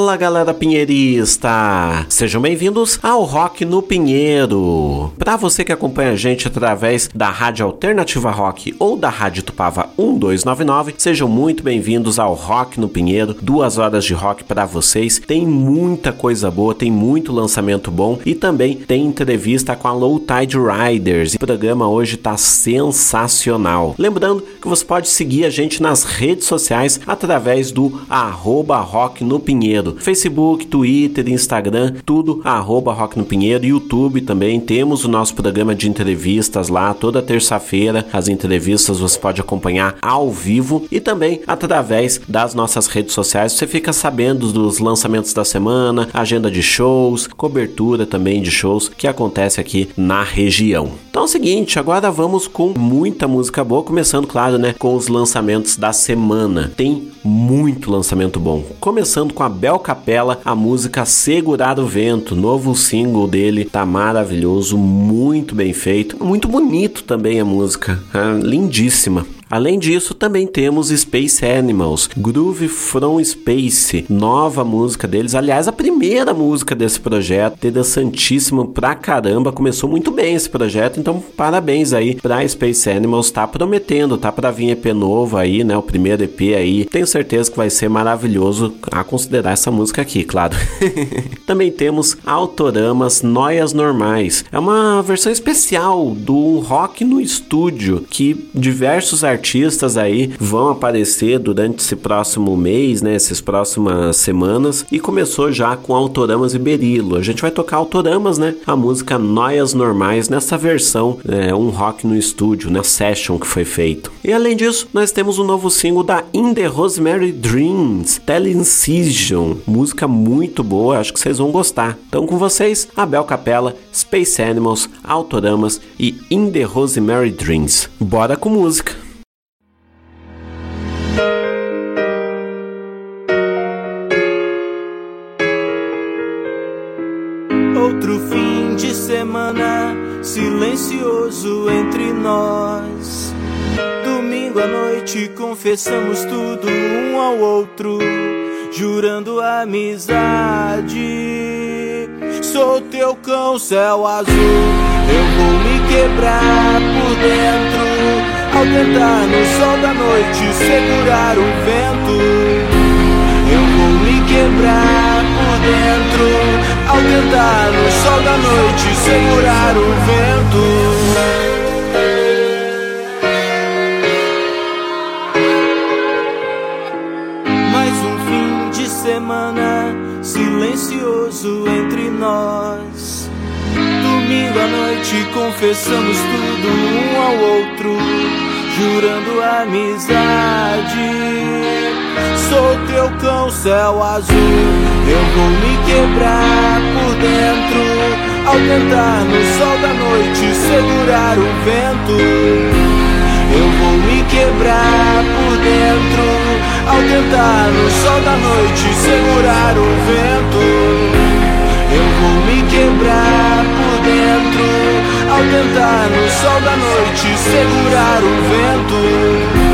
Fala galera pinheirista! Sejam bem-vindos ao Rock no Pinheiro. Para você que acompanha a gente através da Rádio Alternativa Rock ou da Rádio Tupava 1299, sejam muito bem-vindos ao Rock no Pinheiro. Duas horas de rock para vocês. Tem muita coisa boa, tem muito lançamento bom e também tem entrevista com a Low Tide Riders. O programa hoje tá sensacional. Lembrando que você pode seguir a gente nas redes sociais através do arroba Rock no Pinheiro. Facebook, Twitter, Instagram, tudo arroba Rock no Pinheiro. YouTube também. Temos o nosso programa de entrevistas lá toda terça-feira. As entrevistas você pode acompanhar ao vivo e também através das nossas redes sociais. Você fica sabendo dos lançamentos da semana, agenda de shows, cobertura também de shows que acontece aqui na região. Então é o seguinte, agora vamos com muita música boa, começando, claro, né, com os lançamentos da semana. Tem muito lançamento bom. Começando com a Bel Capela, a música Segurar o Vento, novo single dele, tá maravilhoso, muito bem feito, muito bonito também a música, ah, lindíssima. Além disso, também temos Space Animals, Groove From Space, nova música deles. Aliás, a primeira música desse projeto, interessantíssimo pra caramba. Começou muito bem esse projeto, então parabéns aí pra Space Animals. Tá prometendo, tá pra vir EP novo aí, né? O primeiro EP aí. Tenho certeza que vai ser maravilhoso a considerar essa música aqui, claro. também temos Autoramas Noias Normais. É uma versão especial do rock no estúdio que diversos artistas artistas aí vão aparecer durante esse próximo mês, né? Essas próximas semanas. E começou já com Autoramas e Berilo. A gente vai tocar Autoramas, né? A música Noias Normais nessa versão, é, um rock no estúdio, né? Session que foi feito. E além disso, nós temos um novo single da In The Rosemary Dreams, Teleincision. Música muito boa, acho que vocês vão gostar. Então com vocês, Abel Capella, Space Animals, Autoramas e In The Rosemary Dreams. Bora com música! Semana silencioso entre nós. Domingo à noite confessamos tudo um ao outro, jurando amizade. Sou teu cão, céu azul. Eu vou me quebrar por dentro ao tentar no sol da noite segurar o vento. Eu vou me quebrar por dentro ao tentar no sol da noite segurar o vento. Mais um fim de semana silencioso entre nós. Domingo à noite confessamos tudo um ao outro, jurando amizade. Sou teu cão, céu azul. Eu vou me quebrar por dentro ao tentar no sol da noite segurar o vento. Eu vou me quebrar por dentro ao tentar no sol da noite segurar o vento. Eu vou me quebrar por dentro ao tentar no sol da noite segurar o vento.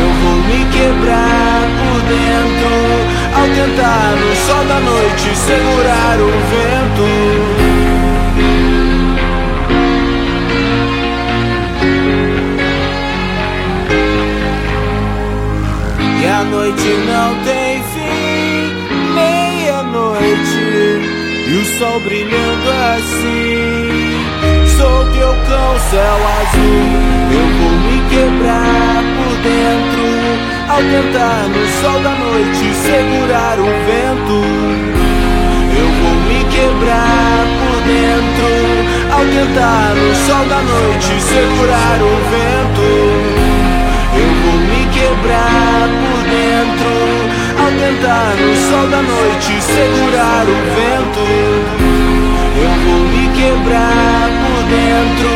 Eu vou me quebrar por dentro ao tentar no sol da noite segurar o vento. E a noite não tem fim, meia-noite, e o sol brilhando assim. Sou teu cão, céu azul, eu vou me quebrar dentro ao tentar no sol da noite segurar o vento. Eu vou me quebrar por dentro ao tentar no sol da noite segurar o vento. Eu vou me quebrar por dentro ao tentar no sol da noite segurar o vento. Eu vou me quebrar por dentro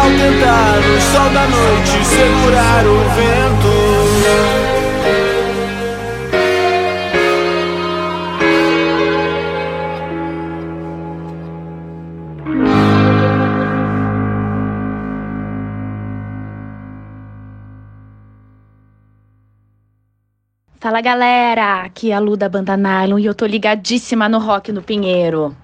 ao tentar no sol da noite segurar o vento. Fala galera, aqui é a Lu da Banda Nylon e eu tô ligadíssima no Rock no Pinheiro.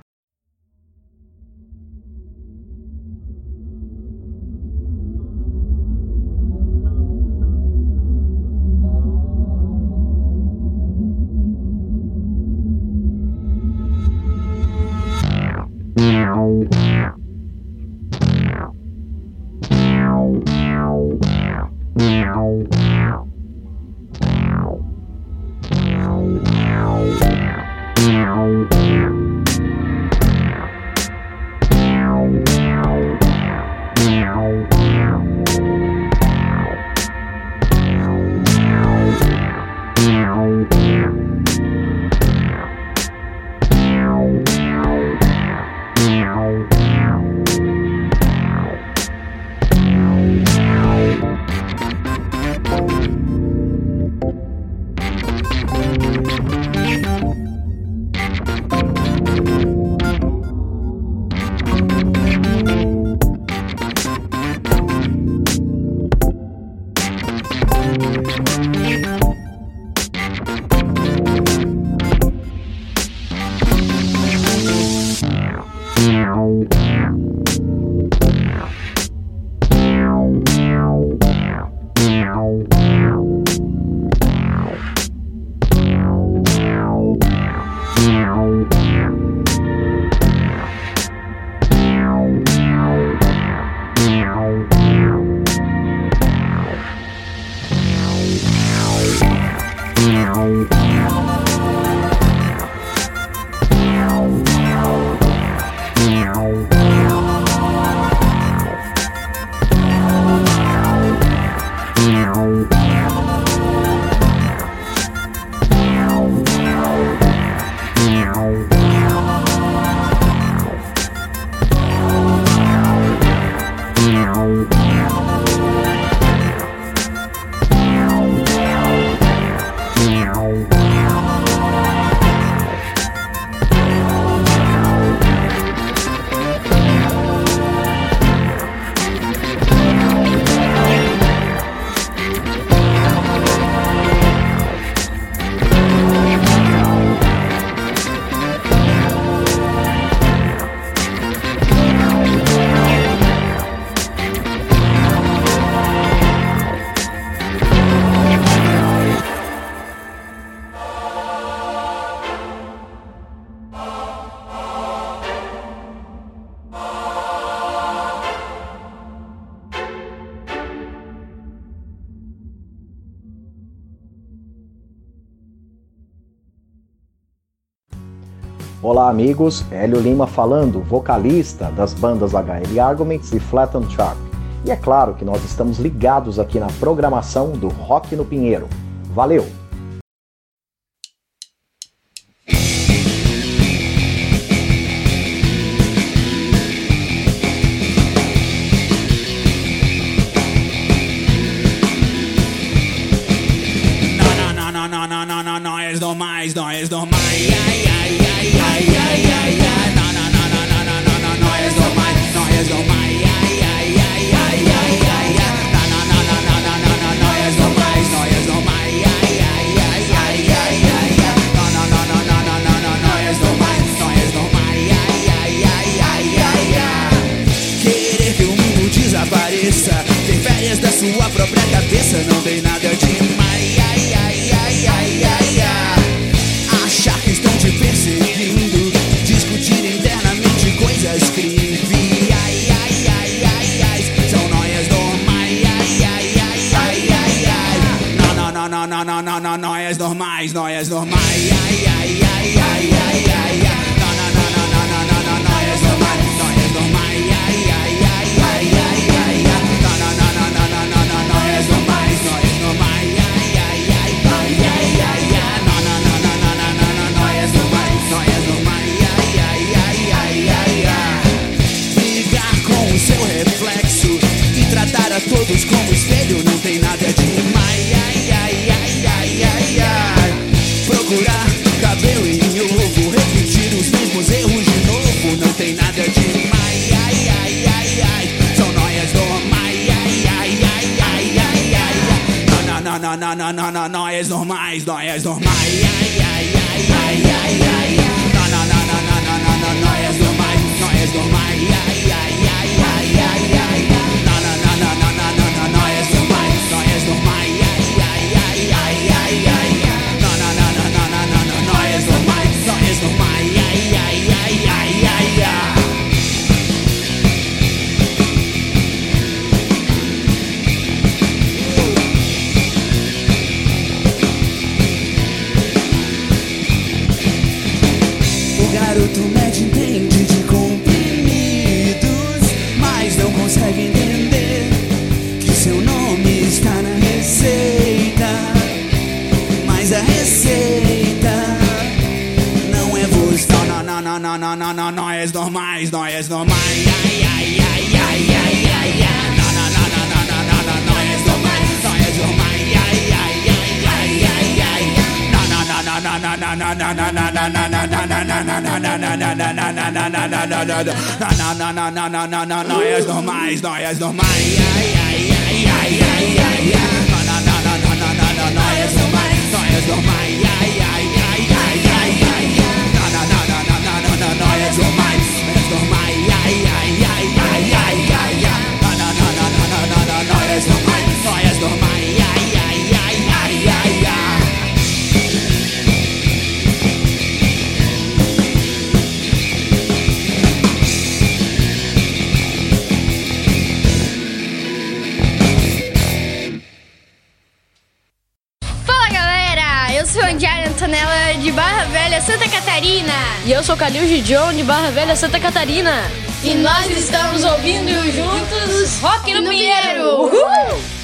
Yeah. Amigos, Hélio Lima falando, vocalista das bandas HL Arguments e Flat on Sharp. E é claro que nós estamos ligados aqui na programação do Rock no Pinheiro. Valeu! Não, não, não, não, não, não, nós normais, nós normais. Ai. Não, não, não, não, não, não, Calil John de Barra Velha, Santa Catarina. E nós estamos ouvindo juntos Rock no, no Pinheiro. Pinheiro. Uhul!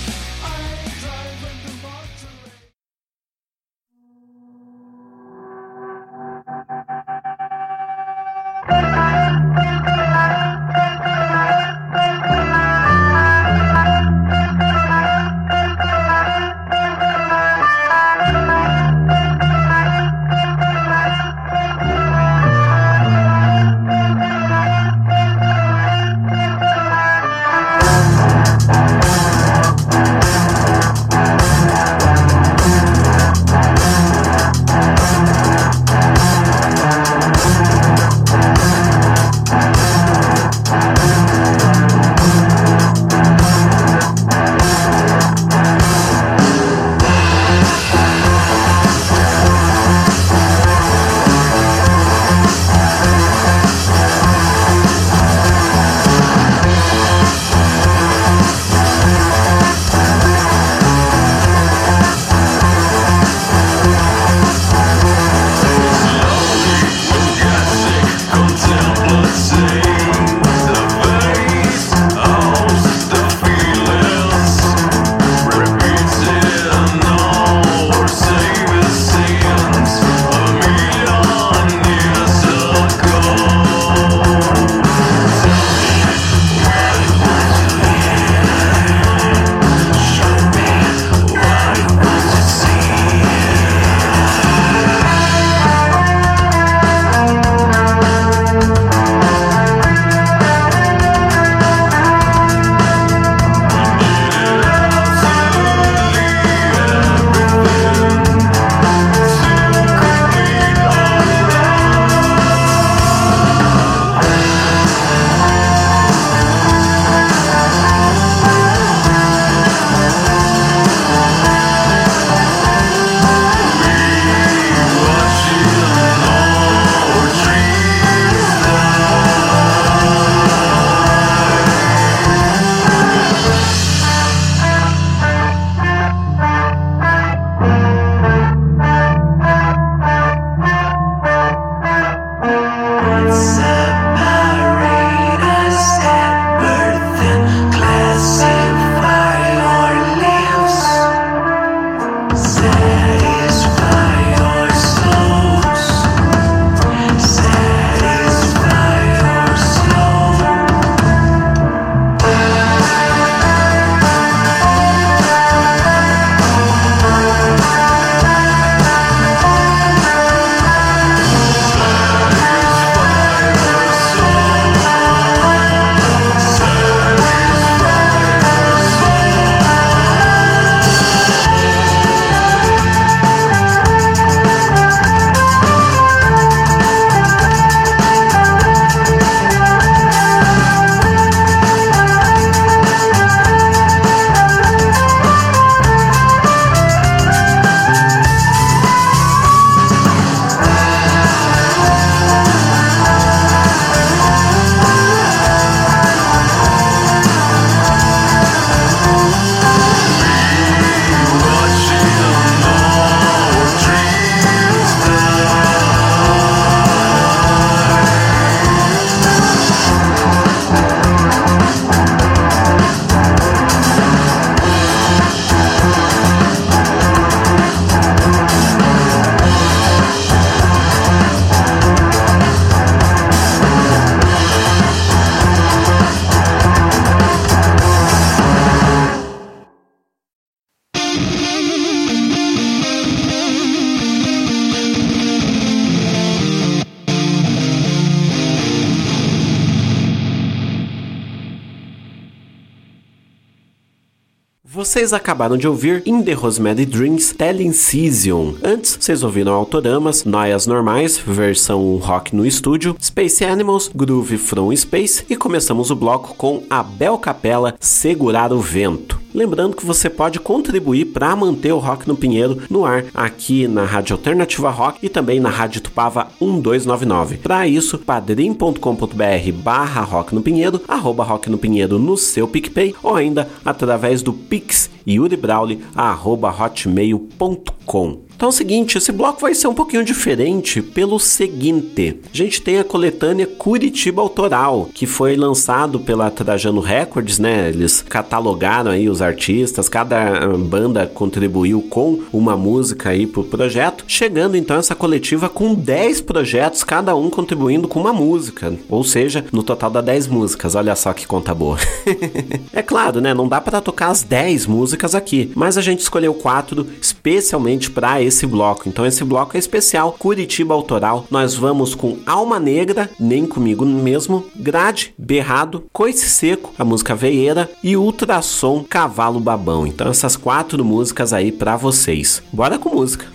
Vocês acabaram de ouvir In The Rosemary Dreams Telling Season. Antes, vocês ouviram Autoramas, Noias Normais, versão rock no estúdio, Space Animals, Groove From Space e começamos o bloco com a Bel Capella Segurar o Vento. Lembrando que você pode contribuir para manter o Rock no Pinheiro no ar aqui na Rádio Alternativa Rock e também na Rádio Tupava 1299. Para isso, padrim.com.br barra Rock no Pinheiro, arroba Rock no Pinheiro no seu PicPay ou ainda através do Pix yuribrauli.hotmail.com. Então é o seguinte, esse bloco vai ser um pouquinho diferente pelo seguinte. A gente tem a coletânea Curitiba Autoral, que foi lançado pela Trajano Records, né? Eles catalogaram aí os artistas, cada ah, banda contribuiu com uma música aí pro projeto, chegando então essa coletiva com 10 projetos, cada um contribuindo com uma música, ou seja, no total dá 10 músicas. Olha só que conta boa. é claro, né? Não dá para tocar as 10 músicas aqui, mas a gente escolheu quatro especialmente para esse bloco. Então esse bloco é especial, Curitiba Autoral. Nós vamos com Alma Negra, Nem Comigo Mesmo, Grade, Berrado, Coice Seco, a música Veieira e Ultrassom Cavalo Babão. Então essas quatro músicas aí para vocês. Bora com música.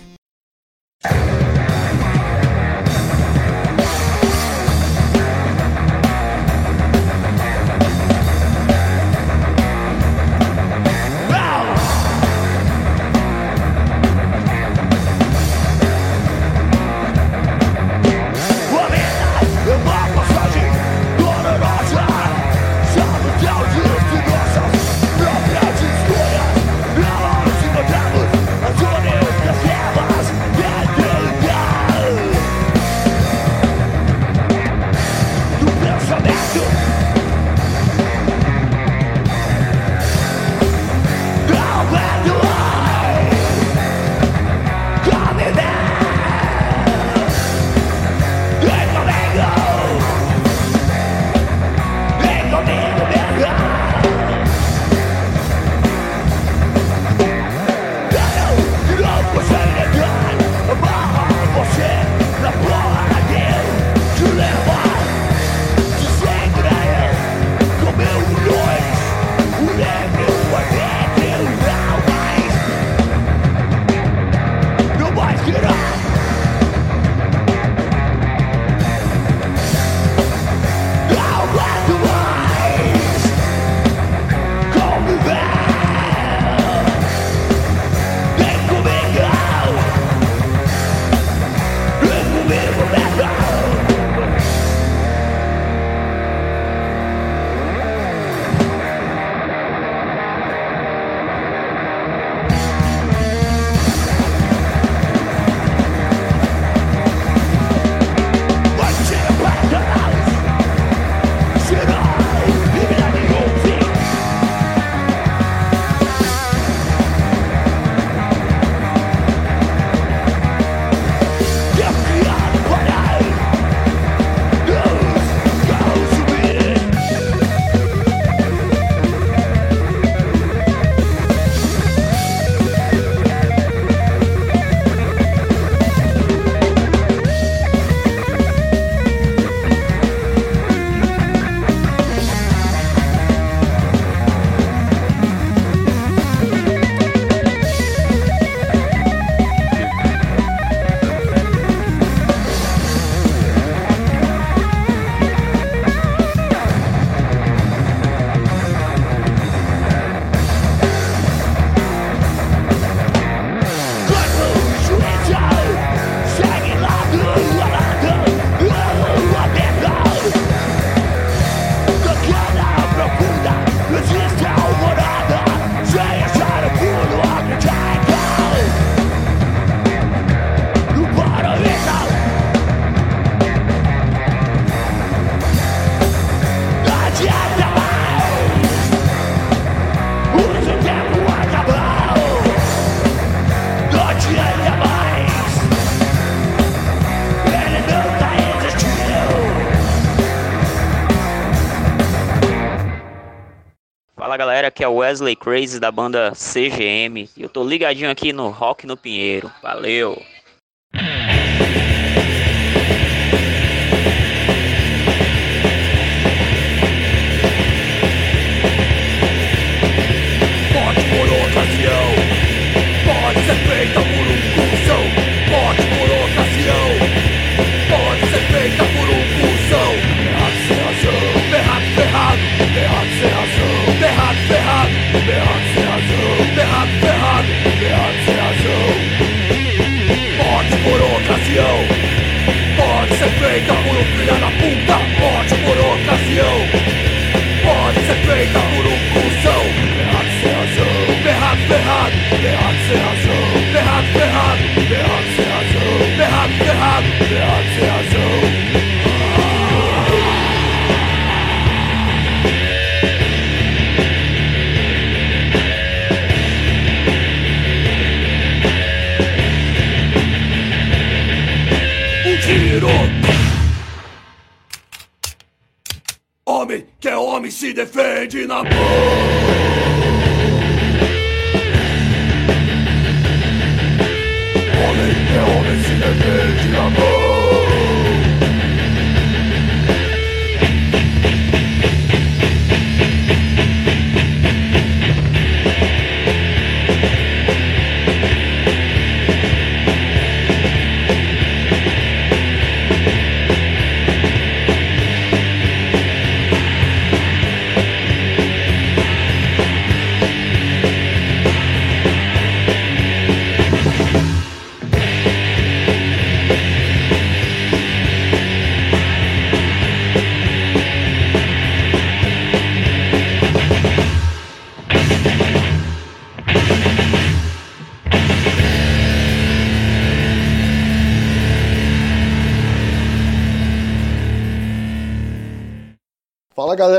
Que é o Wesley Crazy da banda CGM. E eu tô ligadinho aqui no Rock no Pinheiro. Valeu! Filho da puta Morte por ocasião Trouble!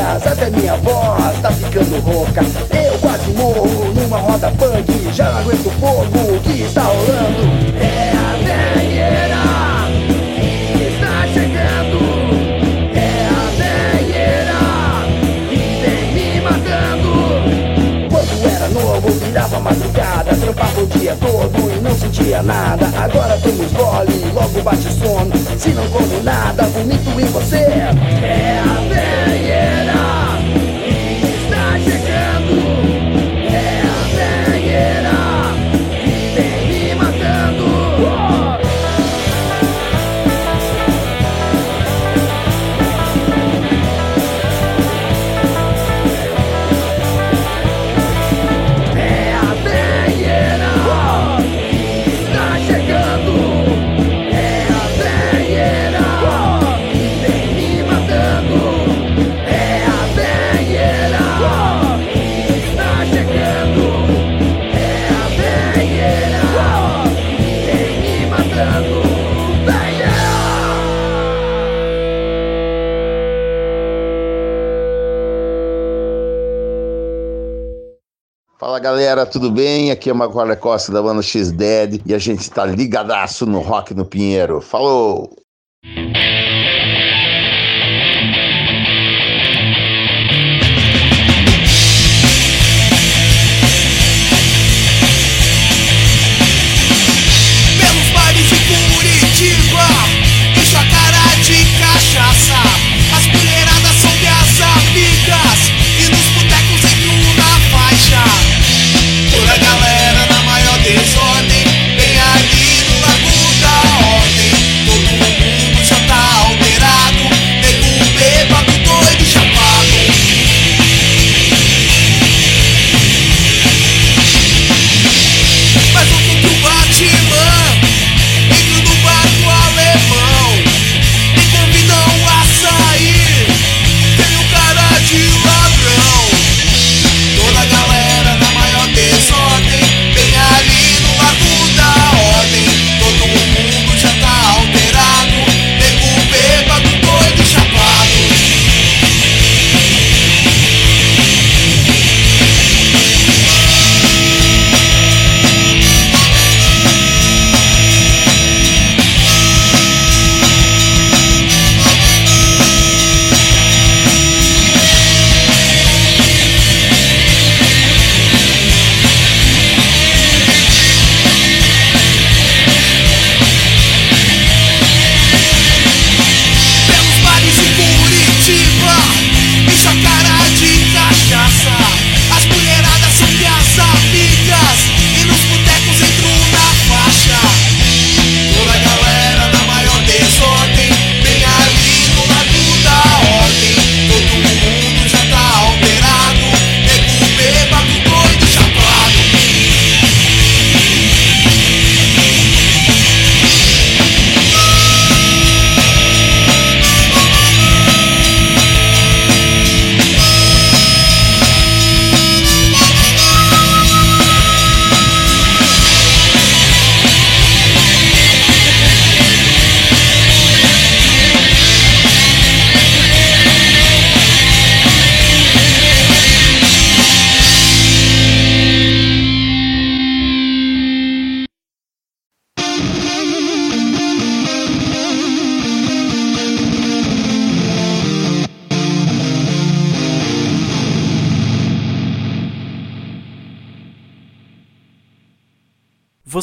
Até minha voz tá ficando rouca. Eu quase morro numa roda punk. Já aguento o fogo que está rolando Trampava o dia todo e não sentia nada. Agora tomo os gole, logo bate sono. Se não como nada, vomito em você. É a velheira galera, tudo bem? Aqui é Maguara Costa da banda X-Dead e a gente tá ligadaço no Rock no Pinheiro. Falou!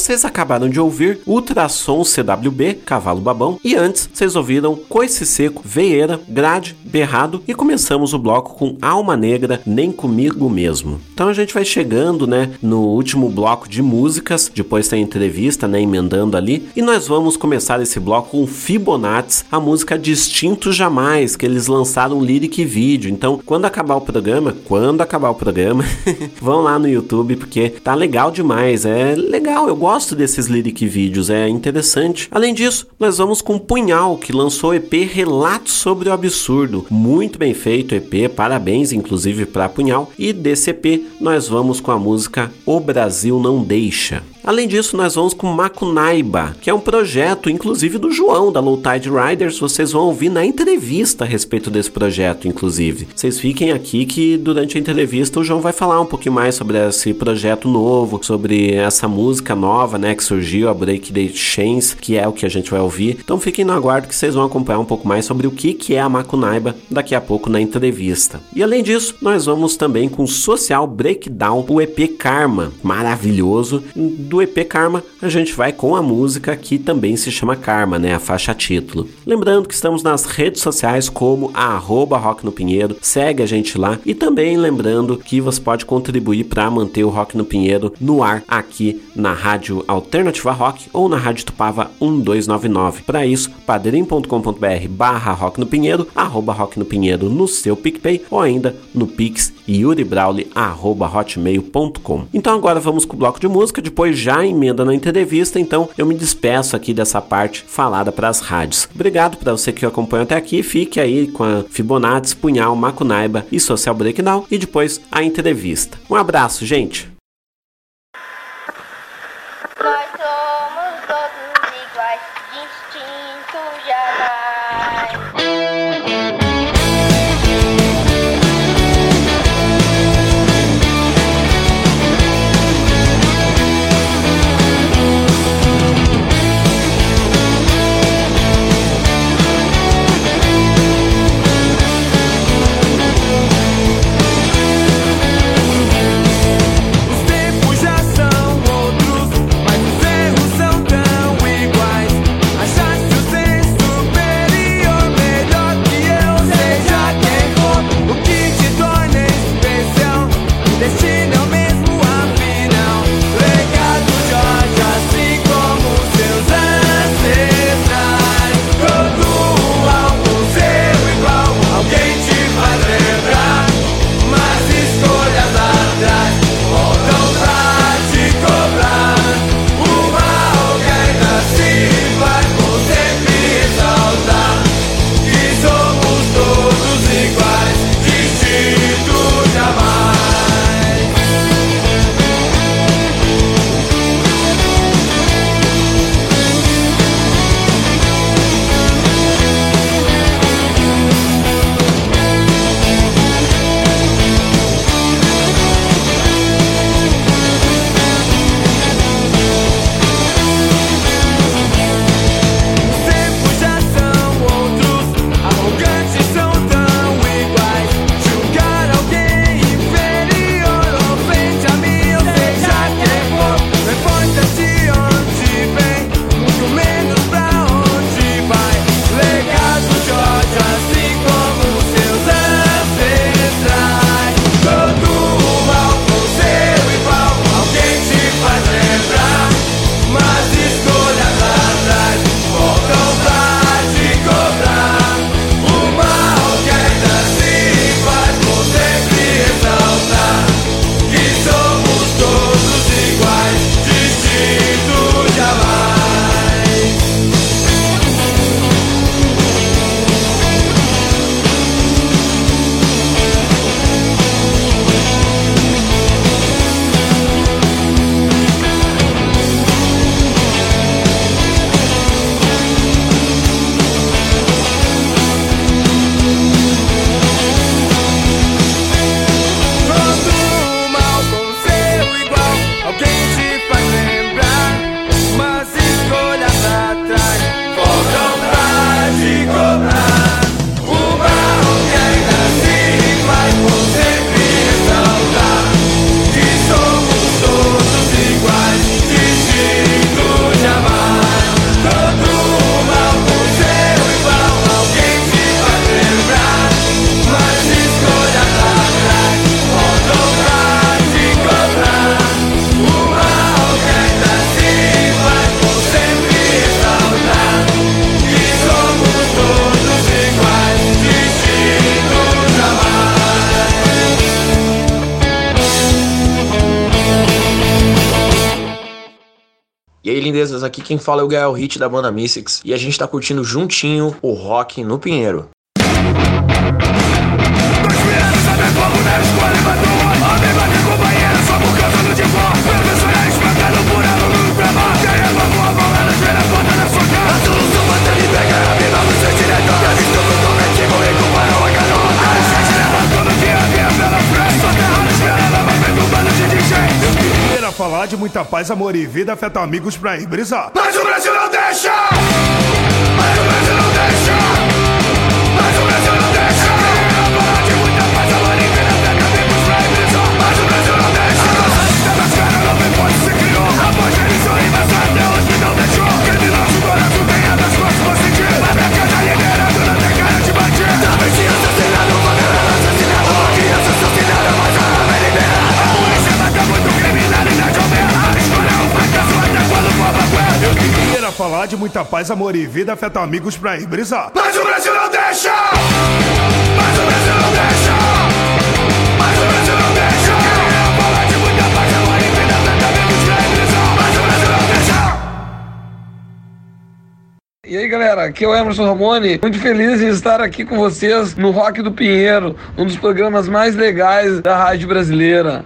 Vocês acabaram de ouvir Ultrassom CWB, Cavalo Babão, e antes vocês ouviram Coice Seco, Veieira, Grade, Berrado e começamos o bloco com Alma Negra, Nem Comigo Mesmo. Então a gente vai chegando, né, no último bloco de músicas, depois tem entrevista, né, emendando ali, e nós vamos começar esse bloco com Fibonacci, a música Distinto Jamais, que eles lançaram lyric vídeo. Então, quando acabar o programa, quando acabar o programa, vão lá no YouTube porque tá legal demais, é legal, eu gosto desses lyric vídeos, é interessante. Além disso, nós vamos com Punhal, que lançou o EP Relatos sobre o Absurdo, muito bem feito EP, parabéns inclusive para Punhal. E desse EP nós vamos com a música O Brasil Não Deixa. Além disso, nós vamos com Macunaiba, que é um projeto, inclusive, do João, da Low Tide Riders. Vocês vão ouvir na entrevista a respeito desse projeto, inclusive. Vocês fiquem aqui que durante a entrevista o João vai falar um pouquinho mais sobre esse projeto novo, sobre essa música nova, né, que surgiu, a Break the Chains, que é o que a gente vai ouvir. Então fiquem no aguardo que vocês vão acompanhar um pouco mais sobre o que, que é a Macunaiba daqui a pouco na entrevista. E além disso, nós vamos também com Social Breakdown, o EP Karma, maravilhoso, do EP Karma, a gente vai com a música que também se chama Karma, né? A faixa título. Lembrando que estamos nas redes sociais como arroba Rock no Pinheiro, segue a gente lá e também lembrando que você pode contribuir para manter o Rock no Pinheiro no ar aqui na Rádio Alternativa Rock ou na Rádio Tupava 1299. Para isso, padrim.com.br barra Rock no Pinheiro, arroba Rock no Pinheiro no seu PicPay ou ainda no Pix yuribrauli arroba hotmail.com. Então agora vamos com o bloco de música, depois já emenda na entrevista, então eu me despeço aqui dessa parte falada para as rádios. Obrigado para você que acompanha até aqui, fique aí com a Fibonacci, Punhal, Macunaiba e Social Breakdown e depois a entrevista. Um abraço, gente! Quem fala é o Gael Hit da banda Mystics e a gente tá curtindo juntinho o rock no Pinheiro. Muita paz, amor e vida, afeta amigos pra ir brisar. Mas o Brasil não deixa! Muita paz, amor e vida, afeta amigos pra ir brisar. Mas o Brasil não deixa! Mas o Brasil não deixa! Mas o Brasil não deixa! Falar de muita paz, amor e vida, afeta amigos pra ir brisar. Mas o Brasil não deixa! E aí galera, aqui é o Emerson Ramone, muito feliz em estar aqui com vocês no Rock do Pinheiro, um dos programas mais legais da rádio brasileira.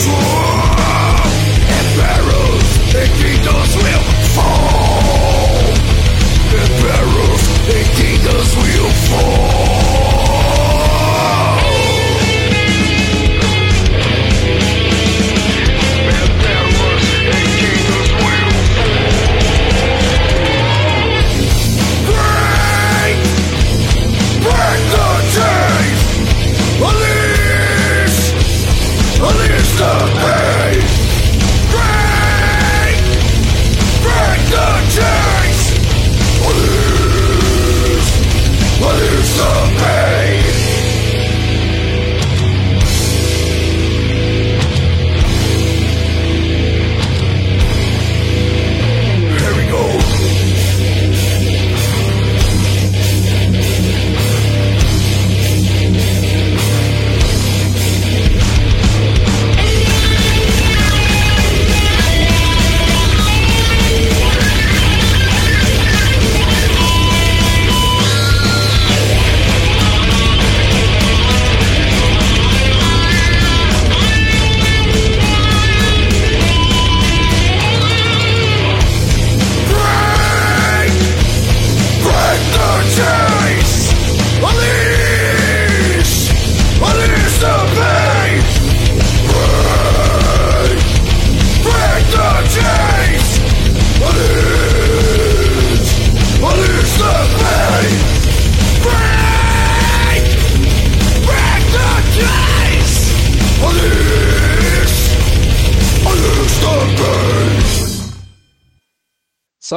destroy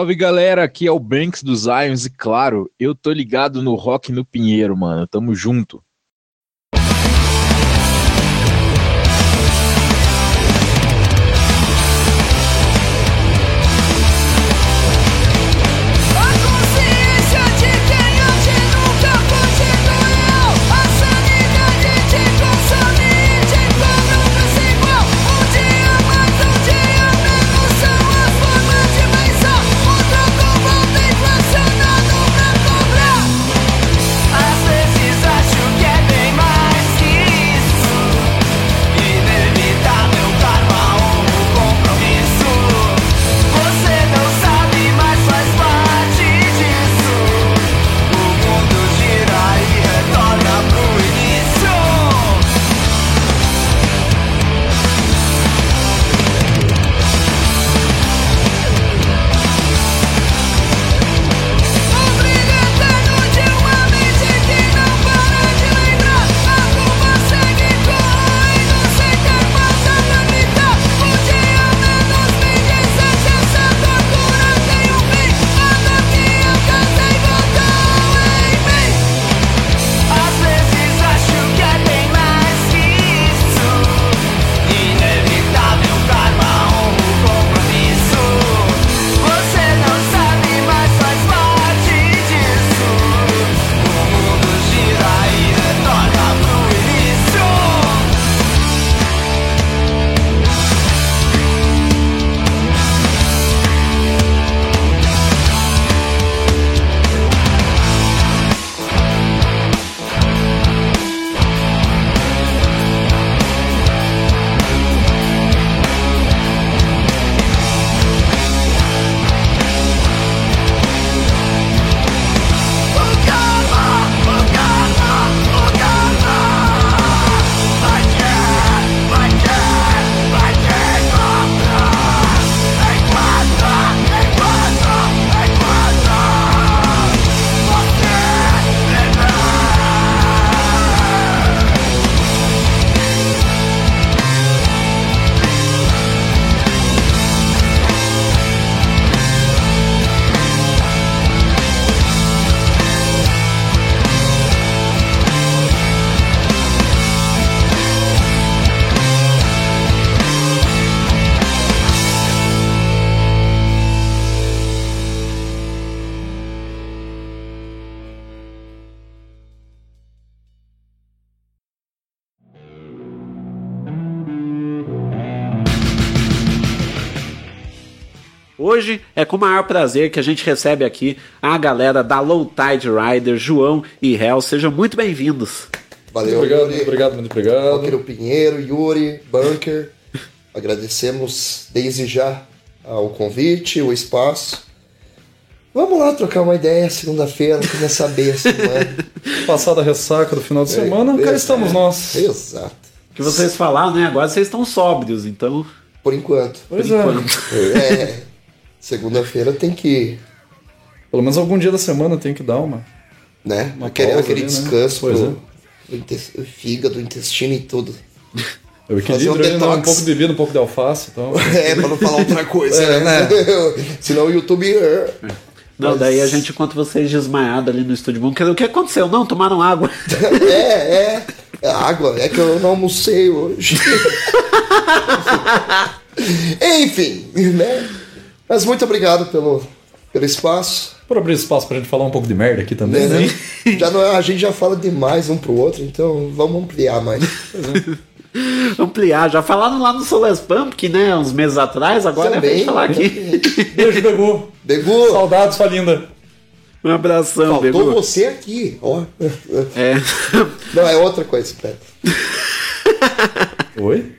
Salve galera, aqui é o Banks dos Zions e claro, eu tô ligado no Rock no Pinheiro, mano. Tamo junto. Hoje é com o maior prazer que a gente recebe aqui a galera da Low Tide Rider, João e Hel. Sejam muito bem-vindos. Valeu, Muito obrigado, Yuri. muito obrigado, muito obrigado. Roqueiro Pinheiro, Yuri, Bunker. Agradecemos desde já o convite, o espaço. Vamos lá trocar uma ideia segunda-feira, começar bem a semana. Passada a ressaca do final de É, semana, cá exato. estamos nós. Exato. Que vocês falaram, né? Agora vocês estão sóbrios, então. Por enquanto. Pois Por é. enquanto. É. Segunda-feira tem que. Pelo menos algum dia da semana tem que dar uma. Né? Uma aquele pausa aquele ali, né? descanso Pois pro, é. o fígado, o intestino e tudo. Eu Fazer um equilíbrio, né? um detox. pouco de bebida, um pouco de alface e tal. É, pra não falar outra coisa, É, né? Senão o YouTube. é. Não, Mas- daí a gente encontra vocês desmaiados ali no estúdio bunker. O que aconteceu? Não, tomaram água. É, é. É água, é que eu não almocei hoje. Enfim, né? Mas muito obrigado pelo, pelo espaço. Por abrir espaço pra gente falar um pouco de merda aqui também, Né, né? né? Já não, é- a gente já fala demais um pro outro, então vamos ampliar mais. Ampliar. Já falaram lá no Solas Pumpkin, né? Uns meses atrás, agora é pra gente falar aqui. Beijo, Begu. Begu. Saudades, sua linda. Um abração, Faltou Begu. você aqui, ó. É. Não, é outra coisa, pera. Oi?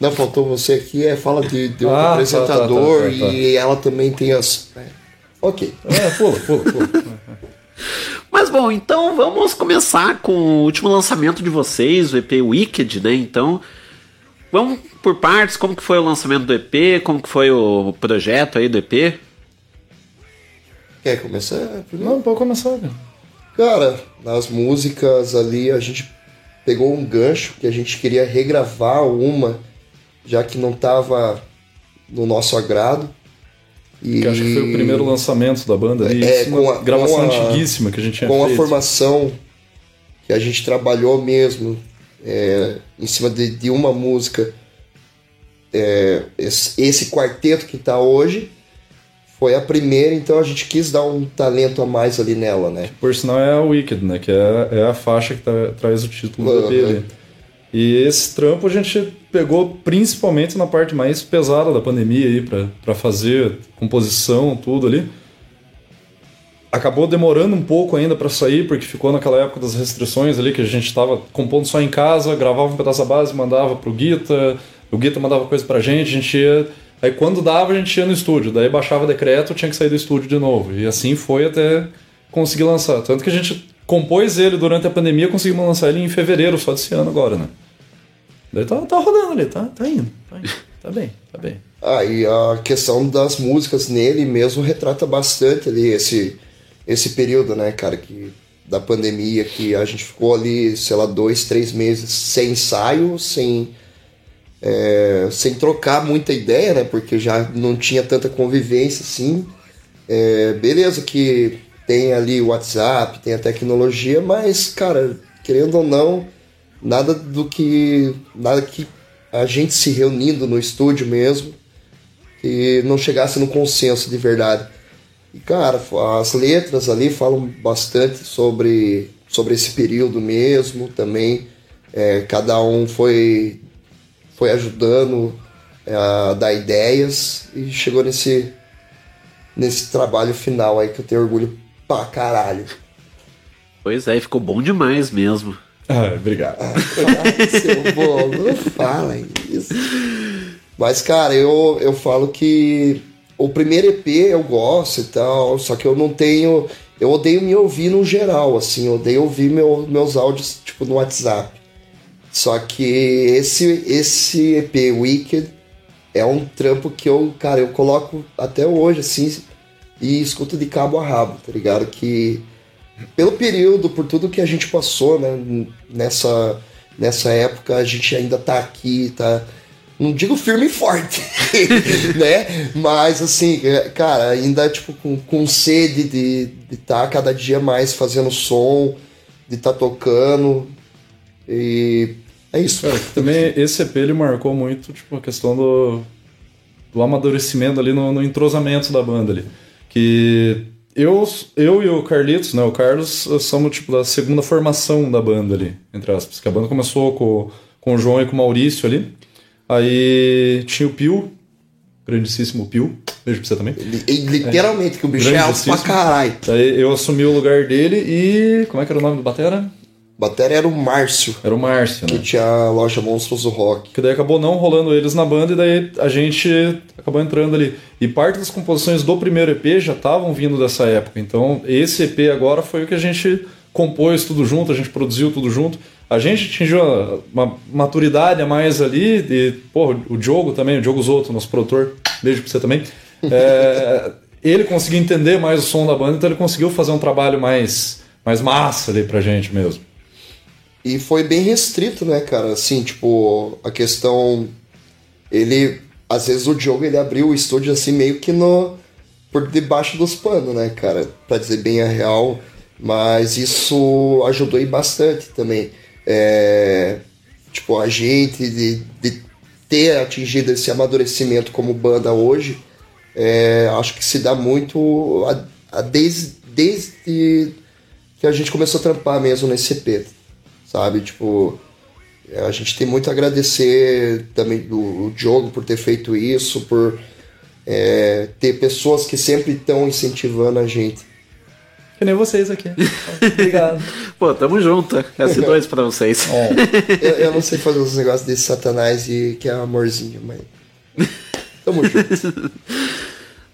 Não, faltou você aqui, é fala de, de outro Ah, tá, apresentador tá, tá, tá, tá. e ela também tem as. é. Ok. É, pula, pula, pula. Mas bom, então vamos começar com o último lançamento de vocês, o EP Wicked, né? Então, vamos por partes, como que foi o lançamento do EP, como que foi o projeto aí do EP? Quer começar? Não, pode começar, cara. Cara, nas músicas ali a gente pegou um gancho que a gente queria regravar uma, já que não tava no nosso agrado. E... Que acho que foi o primeiro lançamento da banda ali. É, isso, com a, gravação com a- antiguíssima que a gente tinha Com feito. a formação que a gente trabalhou mesmo é, em cima de, de uma música. É, esse, esse quarteto que tá hoje foi a primeira, então a gente quis dar um talento a mais ali nela, né? Por sinal é a Wicked, né? Que é, é a faixa que tá- traz o título Uhum. ali. E esse trampo a gente pegou principalmente na parte mais pesada da pandemia aí, pra fazer composição, tudo ali. Acabou demorando um pouco ainda pra sair, porque ficou naquela época das restrições ali, que a gente tava compondo só em casa, gravava um pedaço da base, mandava pro Guita, o Guita mandava coisa pra gente, a gente ia... Aí quando dava, a gente ia no estúdio, daí baixava decreto, tinha que sair do estúdio de novo. E assim foi até conseguir lançar. Tanto que a gente compôs ele durante a pandemia, conseguimos lançar ele em fevereiro só desse ano agora, né? Daí tá, tá rodando ali, tá, tá indo, tá indo. Tá bem, tá bem. Ah, e a questão das músicas nele mesmo retrata bastante ali esse, esse período, né, cara, que da pandemia, que a gente ficou ali, sei lá, dois, três meses sem ensaio, sem, é, sem trocar muita ideia, né, porque já não tinha tanta convivência assim. É, beleza que tem ali o WhatsApp, tem a tecnologia, mas, cara, querendo ou não, nada do que. Nada que a gente se reunindo no estúdio mesmo e não chegasse no consenso de verdade. E, cara, as letras ali falam bastante sobre, sobre esse período mesmo também. É, cada um foi, foi ajudando é, a dar ideias e chegou nesse, nesse trabalho final aí que eu tenho orgulho pra caralho. Pois é, ficou bom demais mesmo. Ah, obrigado. Seu bolo, não fala isso. Mas, cara, eu, eu falo que o primeiro EP eu gosto e tal, só que eu não tenho. Eu odeio me ouvir no geral, assim, eu odeio ouvir meu, meus áudios, tipo, no WhatsApp. Só que esse, esse EP Wicked é um trampo que eu, cara, eu coloco até hoje, assim, e escuto de cabo a rabo, tá ligado? Que pelo período, por tudo que a gente passou, né, nessa, nessa época, a gente ainda tá aqui, tá. Não digo firme e forte, né? Mas assim, é, cara, ainda tipo com, com sede de estar tá cada dia mais fazendo som, de estar tá tocando. E é isso. Cara, também esse EP ele marcou muito tipo, a questão do, do amadurecimento ali no, no entrosamento da banda ali. Que eu, eu e o Carlitos, né, o Carlos, somos tipo da segunda formação da banda ali, entre aspas. Que a banda começou com, com o João e com o Maurício ali. Aí tinha o Pio, grandíssimo Pio. Beijo pra você também. Literalmente, que o bicho é alto pra caralho. Aí eu assumi o lugar dele e. Como é que era o nome do Batera? Batera era o Márcio. Era o Márcio, Que né? tinha a loja Monstros do Rock. Que daí acabou não rolando eles na banda e daí a gente acabou entrando ali. E parte das composições do primeiro EP já estavam vindo dessa época. Então esse EP agora foi o que a gente compôs tudo junto, a gente produziu tudo junto. A gente atingiu uma maturidade a mais ali. E, pô, o Diogo também, o Diogo Zoto, nosso produtor, beijo pra você também. É, ele conseguiu entender mais o som da banda, então ele conseguiu fazer um trabalho mais, mais massa ali pra gente mesmo. E foi bem restrito, né, cara? Assim, tipo, a questão. Ele. Às vezes o Diogo ele abriu o estúdio assim, meio que no. Por debaixo dos panos, né, cara? Pra dizer bem a real. Mas isso ajudou bastante também. É, tipo, a gente de, de ter atingido esse amadurecimento como banda hoje, é, acho que se dá muito a, a desde, desde que a gente começou a trampar mesmo nesse EP sabe? Tipo, a gente tem muito a agradecer também o, o Diogo por ter feito isso, por é, ter pessoas que sempre estão incentivando a gente. Que nem vocês aqui. Obrigado. Pô, tamo junto. S2 pra vocês. eu, eu não sei fazer os negócios desse satanás e que é amorzinho, mas. Tamo junto.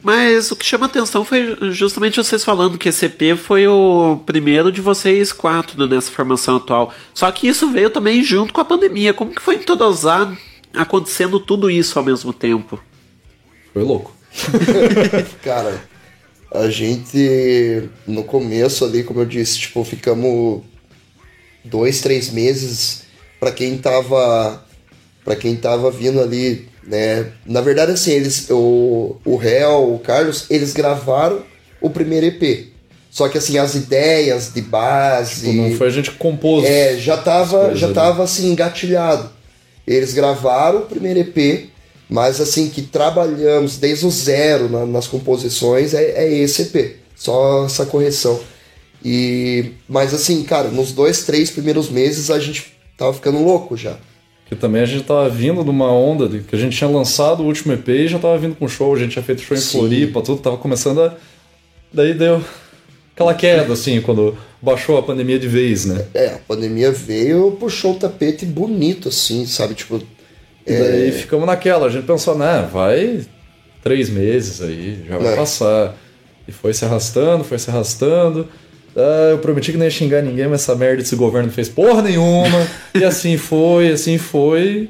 Mas o que chama atenção foi justamente vocês falando que esse EP foi o primeiro de vocês quatro nessa formação atual. Só que isso veio também junto com a pandemia. Como que foi entrosar acontecendo tudo isso ao mesmo tempo? Foi louco. Cara, a gente no começo ali, como eu disse, tipo, ficamos dois, três meses para quem tava para quem tava vindo ali né? Na verdade, assim, eles, o, o Réu, o Carlos, eles gravaram o primeiro EP. Só que assim, as ideias de base. Tipo, não foi a gente que compôs. É, já tava, já tava assim, engatilhado. Eles gravaram o primeiro EP, mas assim, que trabalhamos desde o zero na- nas composições é, é esse EP. Só essa correção. E. Mas assim, cara, nos dois, três primeiros meses a gente tava ficando louco já. Que também a gente tava vindo de uma onda de, que a gente tinha lançado o último EP e já tava vindo com show, a gente tinha feito show em Sim. Floripa, tudo, tava começando a. Daí deu aquela queda, assim, quando baixou a pandemia de vez, né? É, a pandemia veio, puxou o tapete bonito, assim, sabe? Tipo. E daí ficamos naquela, a gente pensou, né, vai três meses aí, já vai É. passar. E foi se arrastando, foi se arrastando. Ah, eu prometi que não ia xingar ninguém, mas essa merda desse governo não fez porra nenhuma. e assim foi, assim foi.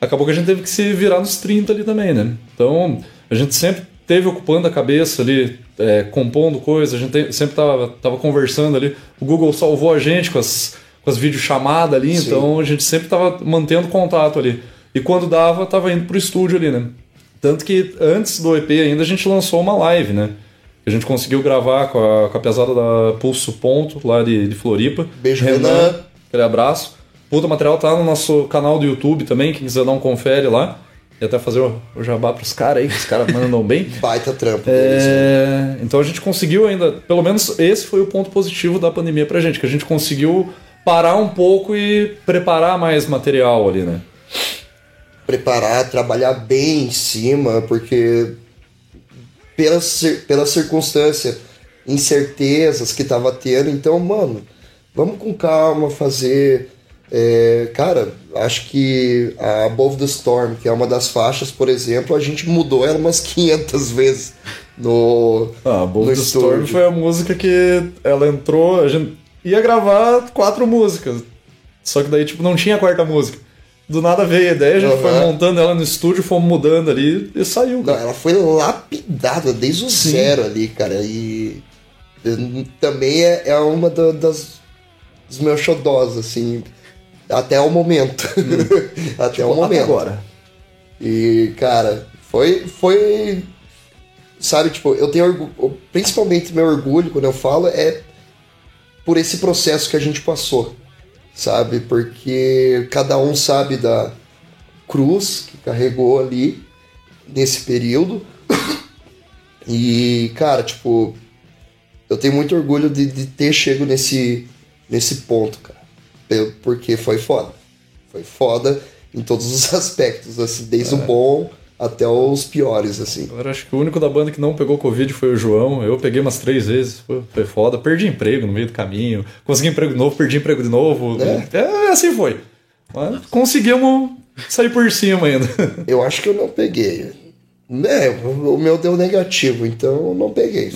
Acabou que a gente teve que se virar nos 30 ali também, né? Então, a gente sempre teve ocupando a cabeça ali, é, compondo coisas, a gente te- sempre tava, tava conversando ali. O Google salvou a gente com as, com as videochamadas ali, Sim. então a gente sempre tava mantendo contato ali. E quando dava, tava indo pro estúdio ali, né? Tanto que antes do EP ainda a gente lançou uma live, né? A gente conseguiu gravar com a, com a pesada da Pulso Ponto, lá de, de Floripa. Beijo, Renan. Aquele abraço. Puta, o material tá no nosso canal do YouTube também, quem quiser dar um confere lá. E até fazer o, o jabá pros caras aí, que os caras mandam bem. Baita trampo. É, então a gente conseguiu ainda, pelo menos esse foi o ponto positivo da pandemia pra gente, que a gente conseguiu parar um pouco e preparar mais material ali, né? preparar, trabalhar bem em cima, porque pela, pela circunstância, incertezas que tava tendo, então, mano, vamos com calma fazer. é, cara, acho que a Above the Storm, que é uma das faixas, por exemplo, a gente mudou ela umas 500 vezes no, Ah, Bold no Storm estúdio. foi a música que ela entrou, a gente ia gravar quatro músicas. Só que daí, tipo, não tinha a quarta música. Do nada veio a ideia, a gente foi Aham. montando ela no estúdio, fomos mudando ali e saiu. Não, ela foi lapidada desde o Sim. zero ali, cara. E também é, é uma da- das dos meus xodós, assim, até o momento. até o Tipo, momento. até agora. E, cara, foi. foi sabe, tipo, eu tenho orgulho. Principalmente meu orgulho quando eu falo é por esse processo que a gente passou. Sabe? Porque cada um sabe da cruz que carregou ali nesse período. E, cara, tipo, eu tenho muito orgulho de, de ter chego nesse, nesse ponto, cara. Porque foi foda. Foi foda em todos os aspectos, assim, desde o bom até os piores, assim. Agora acho que o único da banda que não pegou Covid foi o João. Eu peguei umas três vezes, foi, foi foda. Perdi emprego no meio do caminho. Consegui emprego de novo, perdi emprego de novo. É, assim foi. Mas conseguimos sair por cima ainda. Eu acho que eu não peguei. É, o meu deu negativo, então eu não peguei.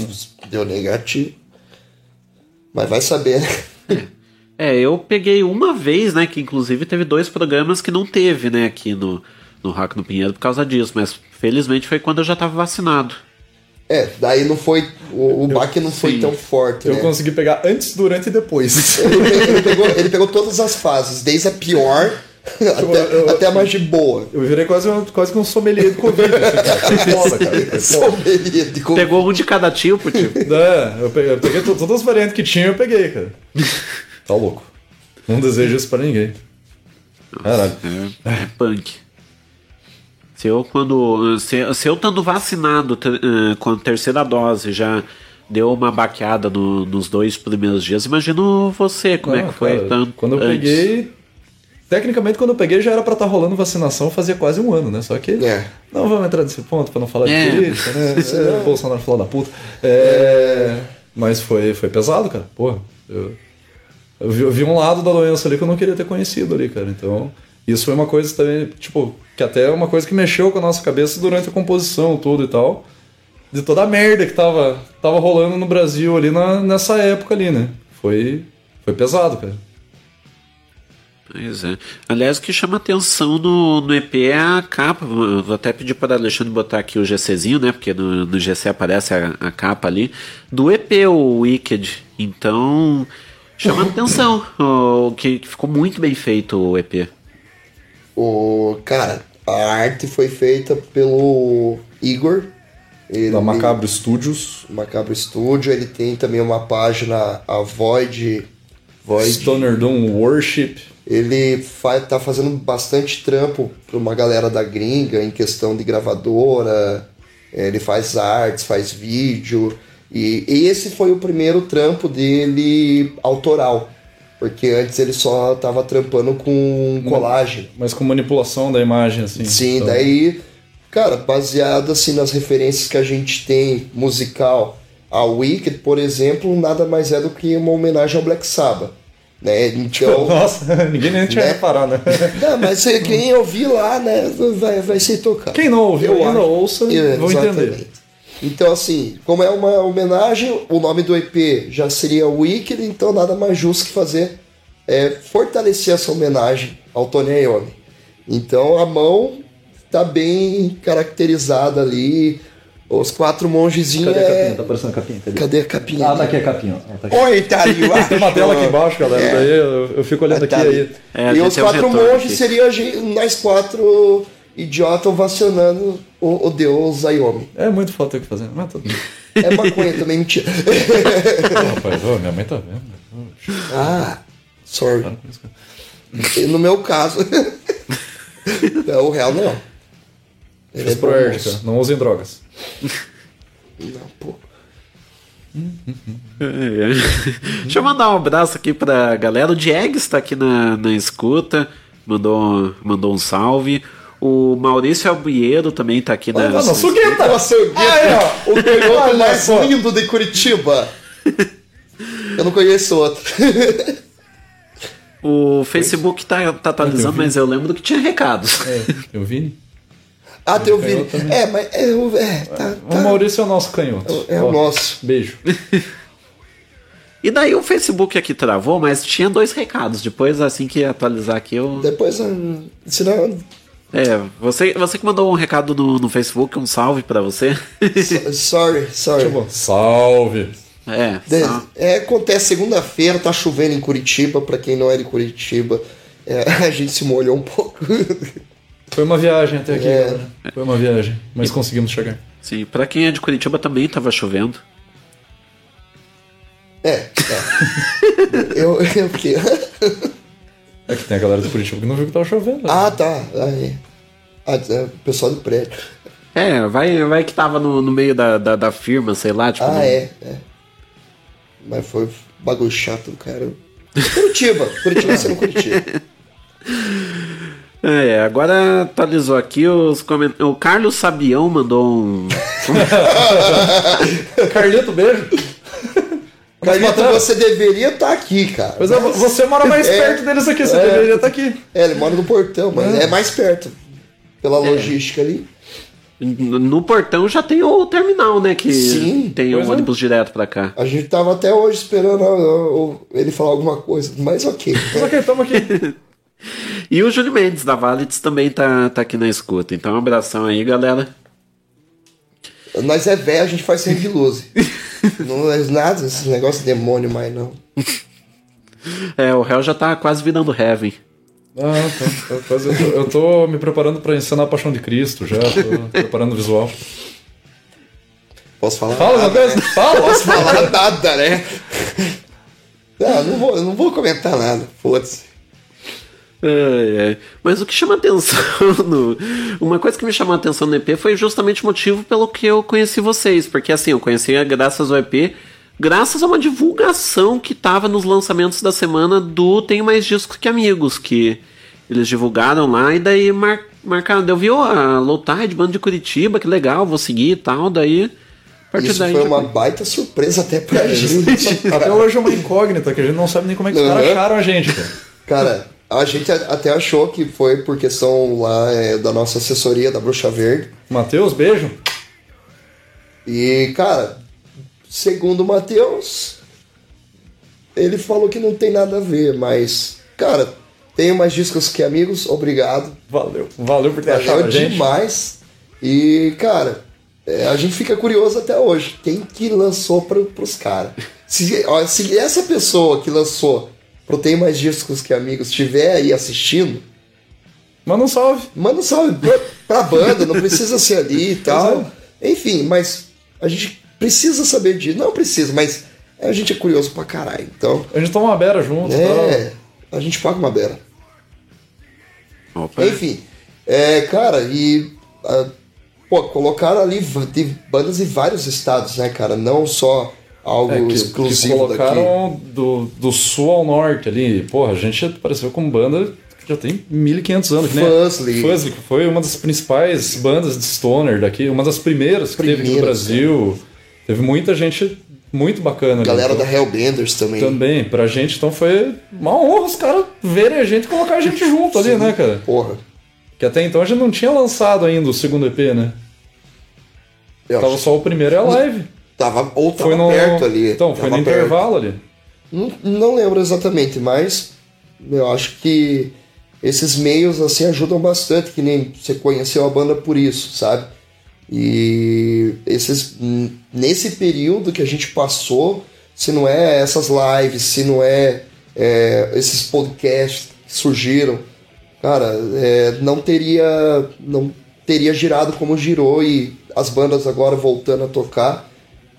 Deu negativo. Mas vai saber, né? É, eu peguei uma vez, né? Que inclusive teve dois programas que não teve, né, aqui no, no Rock no Pinheiro por causa disso, mas felizmente foi quando eu já tava vacinado. É, daí não foi. O, o baque não foi sim. tão forte. Eu né? consegui pegar antes, durante e depois. Ele, pe- ele pegou, ele pegou todas as fases, desde a pior até, até a mais de boa. Eu virei quase, um- quase que um sommelier de Covid. assim, foda, cara. Sommelier de Covid. Pegou um de cada tipo, tipo. É, eu peguei, eu peguei to- todas as variantes que tinha, eu peguei, cara. Tá louco. Não desejo isso pra ninguém. Caralho. É, é punk. Se eu, quando. Se, se eu estando vacinado eh, com a terceira dose já deu uma baqueada no- nos dois primeiros dias, imagino você, como é Não, que foi cara, tanto Quando eu antes. peguei. Tecnicamente, quando eu peguei, já era pra estar rolando vacinação fazia quase um ano, né? Só que. Não vamos entrar nesse ponto pra não falar É. de política, né? É, Bolsonaro falou da puta. É, Mas foi, foi pesado, cara. Porra. Eu, eu, vi, eu vi um lado da doença ali que eu não queria ter conhecido ali, cara. Então. Isso foi uma coisa também, tipo, que até é uma coisa que mexeu com a nossa cabeça durante a composição, tudo e tal. De toda a merda que tava, tava rolando no Brasil ali na, nessa época ali, né? Foi, foi pesado, cara. Pois é. Aliás, o que chama atenção no, no EP é a capa. Vou até pedir para Alexandre botar aqui o GCzinho, né? Porque no, no GC aparece a, a capa ali. Do EP, o Wicked. Então, chama atenção. O, que, que ficou muito bem feito o EP. O, cara, A arte foi feita pelo Igor. Ele, Da Macabro Studios. Macabro Studio. Ele tem também uma página, a Void. Void. Stoner Doom Worship. Ele fa tá fazendo bastante trampo pra uma galera da gringa em questão de gravadora. É, Ele faz artes, faz vídeo. E, e esse foi o primeiro trampo dele autoral. Porque antes ele só tava trampando com colagem. Mas com manipulação da imagem, assim. Sim, Então, daí, cara, baseado assim nas referências que a gente tem musical, a Wicked, por exemplo, nada mais é do que uma homenagem ao Black Sabbath. Né? Então, Nossa, ninguém nem tinha Né? reparado, né? não, mas se- quem ouvir lá, né, vai, vai ser tocar. Quem não ouviu Eu ainda acho. ouça, É, vão exatamente. entender. Então, assim, como é uma homenagem, o nome do EP já seria Wicked, então nada mais justo que fazer é fortalecer essa homenagem ao Tony Iommi. Então a mão tá bem caracterizada ali. Os quatro mongezinhos Cadê a capinha? é... Tá aparecendo a capinha? Cadê? Cadê a capinha? Ah, tá aqui a capinha. ó. Ah, tá aqui. Oi, tá ali. Tem uma tela aqui embaixo, galera. É. Daí eu, eu fico olhando Tá aqui ali. aí. e os quatro monges seriam a gente- nós quatro idiotas ovacionando o, o deus Ayomi. É muito foto eu que fazendo, mas tudo bem. É maconha também, mentira. Rapaz, ô, minha mãe tá vendo. Ah, sorry. No meu caso. é o real não. Ele é bom moço. não usem drogas. Não, pô. Deixa eu mandar um abraço aqui pra galera. O Diegues tá aqui na, na escuta, mandou, mandou um salve. O Maurício Albueiro também tá aqui na. Olha, nossa, o Guetta! Nossa, o Guetta! Aí, ó. o canhoto mais lindo de Curitiba. Eu não conheço outro. O Facebook tá, tá atualizando, mas eu lembro que tinha recados. É, eu vi. Ah, tem o Vini. É, mas é, o- é, tá, O Maurício é o nosso canhoto. É o nosso. Beijo. E daí o Facebook aqui travou, mas tinha dois recados. Depois, assim que atualizar aqui, eu. Depois, hum, senão. É, você, você que mandou um recado no, no Facebook, um salve pra você. Sorry, sorry. Tipo, salve. É, De- é, acontece segunda-feira, tá chovendo em Curitiba, pra quem não é de Curitiba. É, a gente se molhou um pouco. Foi uma viagem até aqui, É. galera. Foi uma viagem, mas conseguimos chegar. Sim, pra quem é de Curitiba também tava chovendo. É, é. eu, eu quê? É que tem a galera de Curitiba que não viu que tava chovendo. né? Ah, tá. Aí. Ah, é, o pessoal do prédio. É, vai, vai que tava no, no meio da, da, da firma, sei lá, tipo. Ah, no- é, é. Mas foi bagulho chato do cara. Curitiba, Curitiba sendo Curitiba. É, agora atualizou aqui os comentários. O Carlos Sabião mandou um. Carlito, beijo. Carlito, você deveria estar aqui, cara. Pois é, você mora mais perto deles aqui, você deveria estar aqui. É, ele mora no portão, mas É. é, mais perto. Pela logística ali. No portão já tem o terminal, né? Que Sim, tem um é. ônibus direto pra cá. A gente tava até hoje esperando ele falar alguma coisa, mas ok. Mas ok, tamo aqui. E o Júlio Mendes da Valitz também tá, tá aqui na escuta. Então, um abração aí, galera. Nós é velho, a gente faz sangue de luz. não é nada esse negócio de demônio mais, não. É, o réu já tá quase virando Heaven. Ah, tá. tá, mas eu, tô, eu tô me preparando pra ensinar a Paixão de Cristo já, tô preparando o visual. Posso falar? Fala uma nada, né? fala. Posso falar nada, né? Não, não vou, não vou comentar nada. Foda-se. Ai, ai. Mas o que chama atenção no... Uma coisa que me chamou a atenção no EP foi justamente o motivo pelo que eu conheci vocês. Porque assim, eu conheci graças ao EP, graças a uma divulgação que tava nos lançamentos da semana do Tenho Mais Discos Que Amigos, que eles divulgaram lá e daí mar... marcaram. Eu vi ó, a Low Tide, banda de Curitiba, que legal, vou seguir e tal. Daí. Isso daí foi já uma baita surpresa até pra gente. Até hoje é uma incógnita, que a gente não sabe nem como é que os caras Uhum. acharam a gente, cara. Cara, a gente até achou que foi por questão lá é, da nossa assessoria da Bruxa Verde. Matheus, beijo. E, cara, segundo o Matheus, ele falou que não tem nada a ver, mas, cara, tenho mais discos que amigos, obrigado. Valeu, valeu por ter achado Valeu a gente. demais. E, cara, é, a gente fica curioso até hoje. Quem que lançou pro, pros caras? Se, ó, se essa pessoa que lançou pro Tem Mais Discos Que Amigos estiver aí assistindo, Manda um salve. Manda um salve pra, pra banda, não precisa ser ali e tal. Enfim, mas a gente precisa saber disso. Não precisa, mas a gente é curioso pra caralho. Então. A gente toma uma beira junto. É, a gente paga uma beira. Opa. Enfim, é, cara, e. ah, pô, colocaram ali de bandas de vários estados, né, cara? Não só algo É, que, exclusivo que daqui. colocaram do, do sul ao norte ali. Porra, a gente apareceu com banda que já tem 1500 anos. nem- Fuzzly. Fuzzly, que foi uma das principais bandas de stoner daqui, uma das primeiras que teve aqui no Primeiras, Brasil. Teve muita gente muito bacana ali. Galera Então, da Hellbenders também. Também, pra gente, então foi uma honra os caras verem a gente e colocar a gente junto ali, Sim, né, cara? Porra. Que até então a gente não tinha lançado ainda o segundo EP, né? Eu Tava acho- só o primeiro e a live. Tava, ou tava Foi no- perto ali. Então, foi no perto. intervalo ali. Não, não lembro exatamente, mas eu acho que esses meios assim ajudam bastante, que nem você conheceu a banda por isso, sabe? E esses nesse período que a gente passou, se não é essas lives, se não é, é, esses podcasts que surgiram, cara, é, não teria não teria girado como girou e as bandas agora voltando a tocar,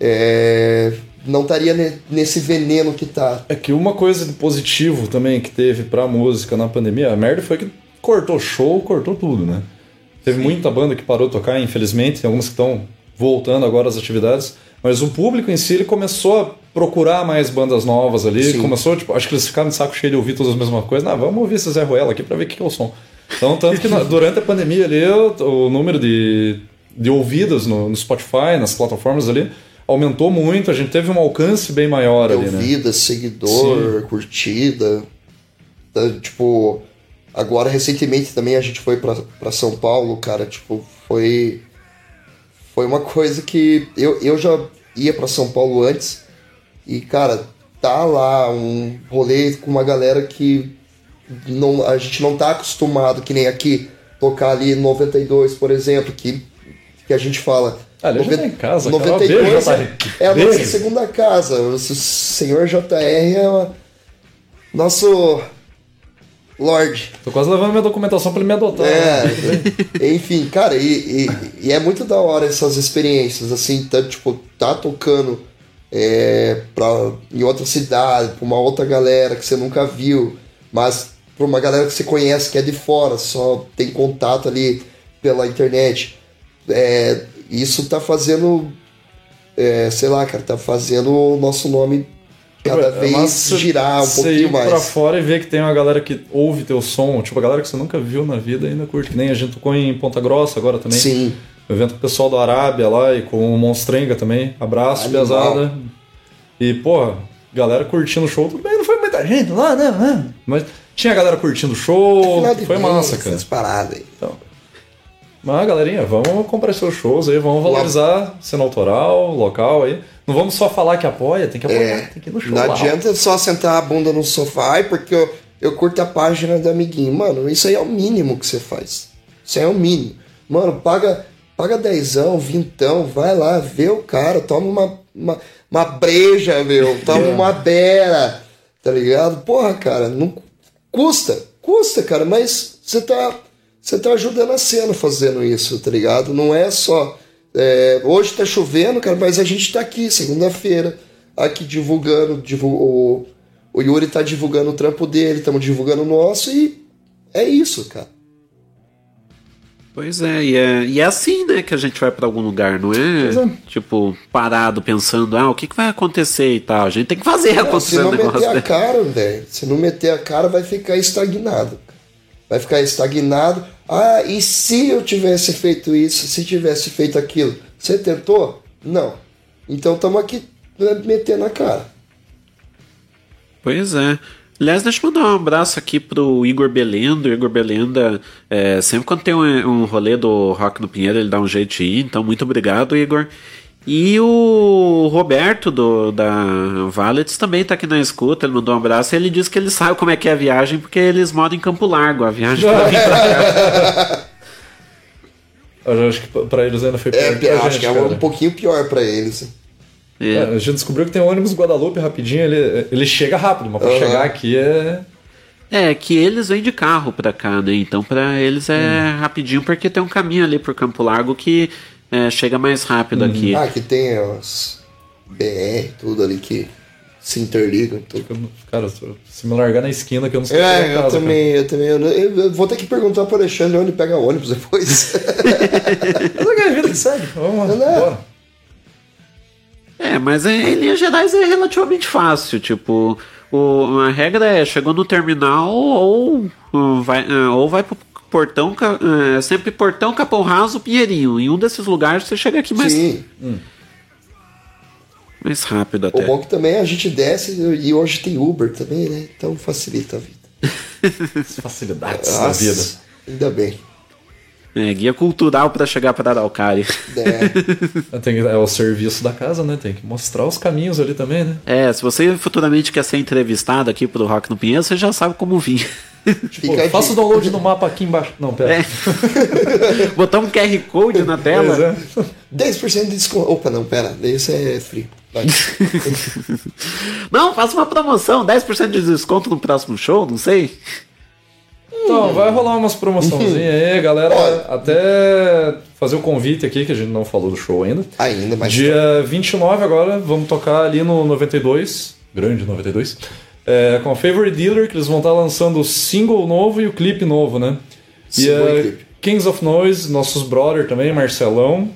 é, não estaria ne- nesse veneno que tá. É que uma coisa de positivo também que teve pra música na pandemia, a merda foi que cortou show, cortou tudo, né? Teve muita banda que parou de tocar, infelizmente, tem algumas que estão voltando agora às atividades, mas o público em si ele começou a procurar mais bandas novas ali, Sim. começou, tipo, acho que eles ficaram de saco cheio de ouvir todas as mesmas coisas, ah, vamos ouvir esse Zé Ruela aqui pra ver o que que é o som. Então, tanto que na- durante a pandemia ali, o, o número de, de ouvidas no, no Spotify, nas plataformas ali, aumentou muito, a gente teve um alcance bem maior ali, né? Ouvida, seguidor, curtida. Tá, tipo, agora recentemente também a gente foi pra São Paulo, cara, tipo, foi foi uma coisa que eu, eu já ia pra São Paulo antes e, cara, tá lá um rolê com uma galera que não, a gente não tá acostumado, que nem aqui, tocar ali 92, por exemplo, que, que a gente fala. Ah, ele já tá em casa, cara. 92 Beijo, é, a nossa segunda casa. O senhor JR é uma- nosso Lorde. Tô quase levando minha documentação pra ele me adotar. É, né? enfim, cara, e, e, e é muito da hora essas experiências, assim, tá, tipo, tá tocando é, pra, em outra cidade, pra uma outra galera que você nunca viu, mas pra uma galera que você conhece que é de fora, só tem contato ali pela internet. É, isso tá fazendo, é, sei lá, cara, tá fazendo o nosso nome cada É vez massa girar um você pouquinho ir mais. pra fora e ver que tem uma galera que ouve teu som, tipo, a galera que você nunca viu na vida ainda curte. Que nem a gente tocou em Ponta Grossa agora também. Sim. Um evento com o pessoal da Arábia lá e com o Monstrenga também. Abraço, Animal. pesada. E, pô, galera curtindo o show. Tudo bem, não foi muita gente lá, né? Mas tinha a galera curtindo o show. Foi massa, cara. essas paradas aí. Então. Mas, galerinha, vamos comprar seus shows aí, vamos valorizar cena autoral, local aí. Não vamos só falar que apoia, tem que apoiar, É, tem que ir no show não lá. adianta só sentar a bunda no sofá "Ai, porque eu, eu curto a página do amiguinho. Mano, isso aí é o mínimo que você faz. Isso aí é o mínimo. Mano, paga, paga dezão, vintão, vai lá, vê o cara, toma uma, uma, uma breja, meu, toma uma bera, tá ligado? Porra, cara, não custa, custa, cara, mas você tá, você tá ajudando a cena fazendo isso, tá ligado? Não é só. é, hoje tá chovendo, cara, mas a gente tá aqui, segunda-feira, aqui divulgando. divu- o, o Yuri tá divulgando o trampo dele, estamos divulgando o nosso e é isso, cara. Pois é, e é, e é assim, né, que a gente vai pra algum lugar, não é? É. Tipo, parado pensando, ah, o que, que vai acontecer e tal. A gente tem que fazer Não, se acontecer não o negócio. meter a né? cara, velho, se não meter a cara, vai ficar estagnado. Vai ficar estagnado. Ah, e se eu tivesse feito isso, se tivesse feito aquilo? Você tentou? Não. Então estamos aqui né, metendo a cara. Pois é. Aliás, deixa eu mandar um abraço aqui pro Igor Belenda. O Igor Belenda, é, sempre quando tem um, um rolê do Rock no Pinheiro, ele dá um jeito de ir. Então, muito obrigado, Igor. E o Roberto do, da Valets também tá aqui na escuta. Ele mandou um abraço e ele disse que ele sabe como é que é a viagem, porque eles moram em Campo Largo. A viagem pra vir pra cá. Eu acho que pra eles ainda foi É, pior que a acho gente, que é cara. um pouquinho pior pra eles. É, a gente descobriu que tem um ônibus Guadalupe rapidinho, ele, ele chega rápido, mas pra Aham. chegar aqui é. É, que eles vêm de carro pra cá, né? Então pra eles é rapidinho, porque tem um caminho ali pro Campo Largo que é, chega mais rápido aqui. Ah, que tem os BR, tudo ali que se interligam. Tudo. Cara, se me largar na esquina que eu não sei É, eu casa, também, eu também. Eu, eu- eu vou ter que perguntar pro Alexandre onde pega ônibus depois. Mas é a vida que segue. Vamos lá. Bora. É, mas é, em linhas gerais é relativamente fácil. Tipo, o, a regra é: chegou no terminal ou vai, ou vai pro portão, é sempre portão, Capão Raso, Pinheirinho. Em um desses lugares você chega aqui mais, Sim. mais rápido O até. bom é que também a gente desce e hoje tem Uber também, né? Então facilita a vida. Facilidades Nossa, da vida. Ainda bem. É, guia cultural pra chegar para Araucária. Tem que- é o serviço da casa, né? Tem que mostrar os caminhos ali também, né? É, se você futuramente quer ser entrevistado aqui pro Rock no Pinheiro, você já sabe como vir. Tipo, faça o download no mapa aqui embaixo. Não, pera. É. Botar um QR Code na tela. É. 10% de desconto. Opa, não, pera. Esse é free. Não, faça uma promoção, 10% de desconto no próximo show, não sei. Então, vai rolar umas promoçãozinhas aí, galera. Até fazer o convite aqui, que a gente não falou do show ainda. Ainda, mas. Dia 29 agora, vamos tocar ali no 92, grande 92, é, com a Favorite Dealer, que eles vão estar lançando o single novo e o clipe novo, né? Single e e, clipe. Kings of Noise, nossos brother também, Marcelão,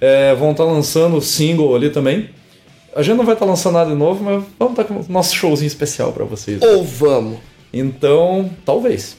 é, vão estar lançando o single ali também. A gente não vai estar lançando nada de novo, mas vamos estar com o nosso showzinho especial pra vocês. Ou vamos. Então, talvez.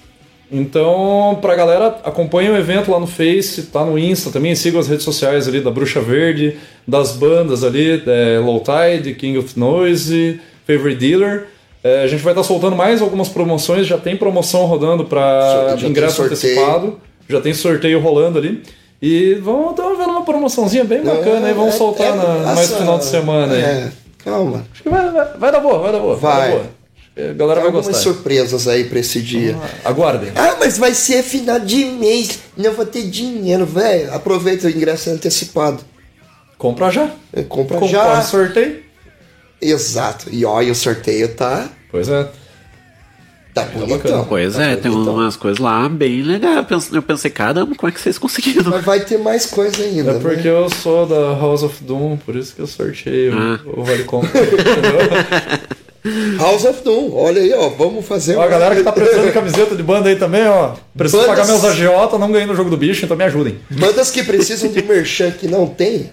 Então, pra galera, acompanha o evento lá no Face, tá no Insta também, sigam as redes sociais ali da Bruxa Verde, das bandas ali, é, Low Tide, King of Noise, Favorite Dealer. É, a gente vai estar soltando mais algumas promoções, já tem promoção rodando para ingresso antecipado, já tem sorteio rolando ali. E vamos estar vendo uma promoçãozinha bem bacana aí, vamos é- soltar é- na, mais essa- no final de semana aí. É, calma. Acho que vai, vai, vai dar boa, vai dar boa. Vai. dar boa. A galera Tem vai algumas gostar. surpresas aí pra esse dia. Aguardem. Ah, mas vai ser final de mês, não vou ter dinheiro, velho. Aproveita o ingresso antecipado. Compra já. Compra Concorre já. sorteio. Exato. E olha, o sorteio tá. Pois é. Tá bonitão. Pois Tá é, tem bonitão. umas coisas lá bem legais. Eu pensei, eu pensei, caramba, como é que vocês conseguiram? Mas vai ter mais coisa ainda. É porque né? eu sou da House of Doom, por isso que eu sorteio Ah. o Vale Compra. House of Doom, olha aí, ó. Vamos fazer Ó, a galera que tá precisando de camiseta de banda aí também, ó. Preciso Bandas- pagar meus agiota, não ganhei no jogo do bicho, então me ajudem. Bandas que precisam de merchan que não tem,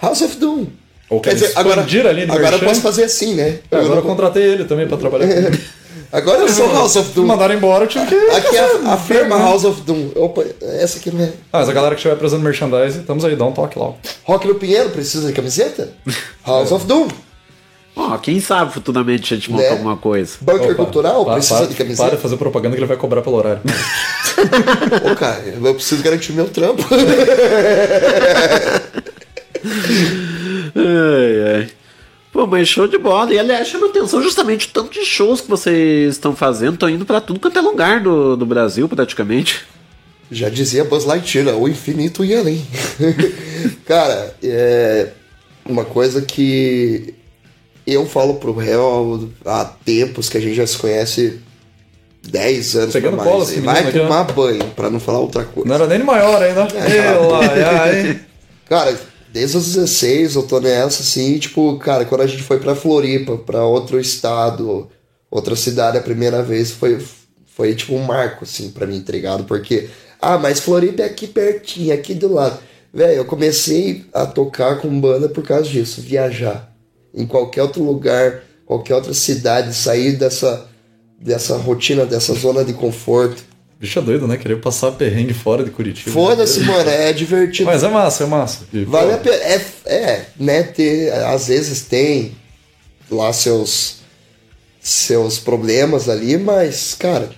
House of Doom. Ou Quer dizer, agora, ali no agora eu posso fazer assim, né? É, agora eu não- contratei ele também pra trabalhar comigo. Agora eu sou House of Doom. Me mandaram embora, eu tive que. Aqui é a, a firma né? House of Doom. Opa, essa aqui não é. Ah, mas a galera que estiver precisando de merchandising, estamos aí, dá um toque lá. Rock no Pinheiro precisa de camiseta? House of Doom. Ó, quem sabe futuramente a gente monta Né? alguma coisa. Bunker Opa, Cultural para, precisa para, de camiseta. Para de fazer propaganda que ele vai cobrar pelo horário. Ô, cara, eu preciso garantir meu trampo. Ai, ai. Pô, mas show de bola. E aliás, chama atenção justamente o tanto de shows que vocês estão fazendo. Estão indo pra tudo quanto é lugar do, do Brasil, praticamente. Já dizia Buzz Lightyear, o infinito e além. Cara, é uma coisa que eu falo pro réu há tempos que a gente já se conhece 10 anos Pegando pra mais. cola esse Vai tomar banho, pra não falar outra coisa. Não era nem maior ainda. Ela, ai. Cara, desde os 16 eu tô nessa, assim, tipo, cara, quando a gente foi pra Floripa, pra outro estado, outra cidade a primeira vez, foi, foi tipo um marco, assim, pra mim, entregado, porque, ah, mas Floripa é aqui pertinho, aqui do lado. Velho, eu comecei a tocar com banda por causa disso, viajar. Em qualquer outro lugar, qualquer outra cidade, sair dessa, dessa rotina, dessa zona de conforto. Bicho é doido, né? Querer passar perrengue fora de Curitiba. Foda-se, mano, é divertido. Mas é massa, é massa. E, pô, Vale a pena. É, é, né? Ter, às vezes tem lá seus, seus problemas ali, mas, cara,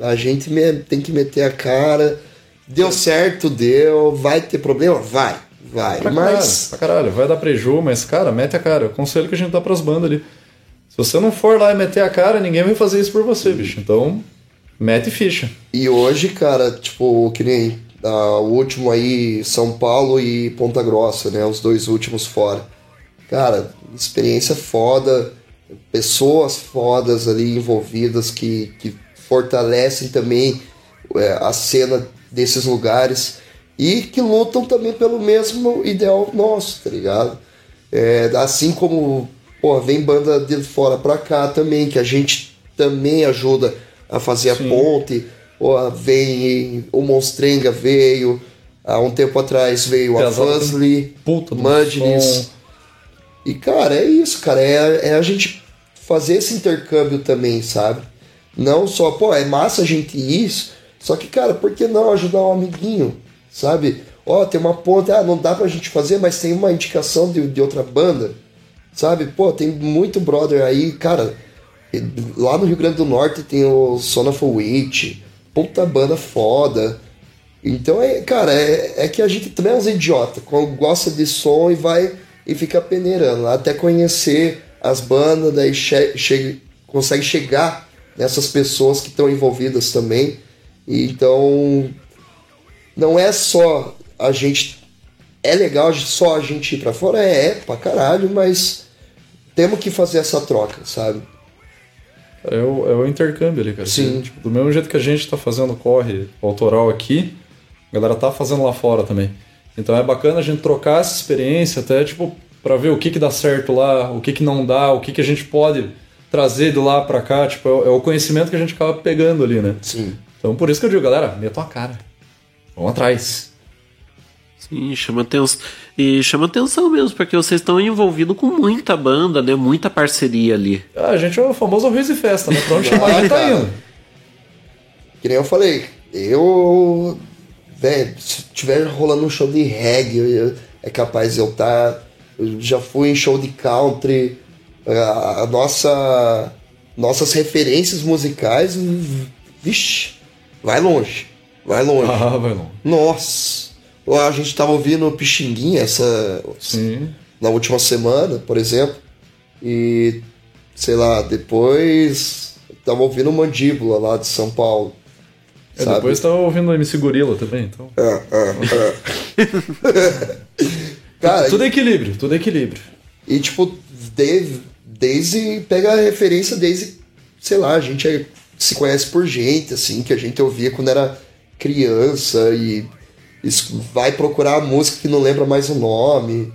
a gente me- tem que meter a cara. Deu certo, deu. Vai ter problema? Vai, vai. Pra mas. caralho, pra caralho, vai dar preju, mas, cara, mete a cara. É o conselho que a gente dá pras bandas ali. Se você não for lá e meter a cara, ninguém vai fazer isso por você, bicho. Então, mete ficha. E hoje, cara, tipo, que nem o último aí, São Paulo e Ponta Grossa, né? Os dois últimos fora. Cara, experiência foda, pessoas fodas ali envolvidas que, que fortalecem também é, a cena desses lugares e que lutam também pelo mesmo ideal nosso, tá ligado? É, assim como pô, vem banda de fora pra cá também, que a gente também ajuda a fazer Sim. a ponte. Pô, vem o Monstrenga veio, há um tempo atrás veio a Fuzly, Mudness. E cara, é isso, cara. É, é a gente fazer esse intercâmbio também, sabe? Não só, pô, é massa a gente ir isso, só que, cara, por que não ajudar um amiguinho, sabe? Ó, tem uma ponte, ah, não dá pra gente fazer, mas tem uma indicação de, de outra banda, sabe? Pô, tem muito brother aí, cara. Lá no Rio Grande do Norte tem o Son of a Witch, puta banda foda. Então, é, cara, é, é que a gente também é uns idiota, gosta de som e vai e fica peneirando, até conhecer as bandas, daí che che consegue chegar nessas pessoas que estão envolvidas também. E, então, não é só a gente. É legal só a gente ir pra fora? É, é pra caralho, mas temos que fazer essa troca, sabe? É o, é o intercâmbio ali, cara. Sim. Tipo, do mesmo jeito que a gente tá fazendo corre autoral aqui, a galera tá fazendo lá fora também. Então é bacana a gente trocar essa experiência, até tipo, para ver o que, que dá certo lá, o que, que não dá, o que, que a gente pode trazer de lá para cá. Tipo, é, é o conhecimento que a gente acaba pegando ali, né? Sim. Então por isso que eu digo, galera, metam a cara. Vão atrás. Sim, chama atenção. E chama atenção mesmo, porque vocês estão envolvidos com muita banda, né? Muita parceria ali. Ah, a gente é o famoso arroz e festa, né? Pra onde chamar a gente tá indo. Que nem eu falei, eu. Velho, se tiver rolando um show de reggae, eu, é capaz de eu estar. Tá, eu já fui em show de country. A, a nossa. Nossas referências musicais. Vixe, vai longe. Vai longe. Ah, vai longe. Nossa. A gente tava ouvindo Pixinguinha essa. Sim. Na última semana, por exemplo. E. Sei lá, depois. Tava ouvindo Mandíbula lá de São Paulo. É, depois tava ouvindo MC Gorila também, então. É, é, é. Cara, tudo é equilíbrio, tudo é equilíbrio. E tipo, desde, desde. Pega a referência desde. Sei lá, a gente é, se conhece por gente, assim, que a gente ouvia quando era criança e vai procurar a música que não lembra mais o nome.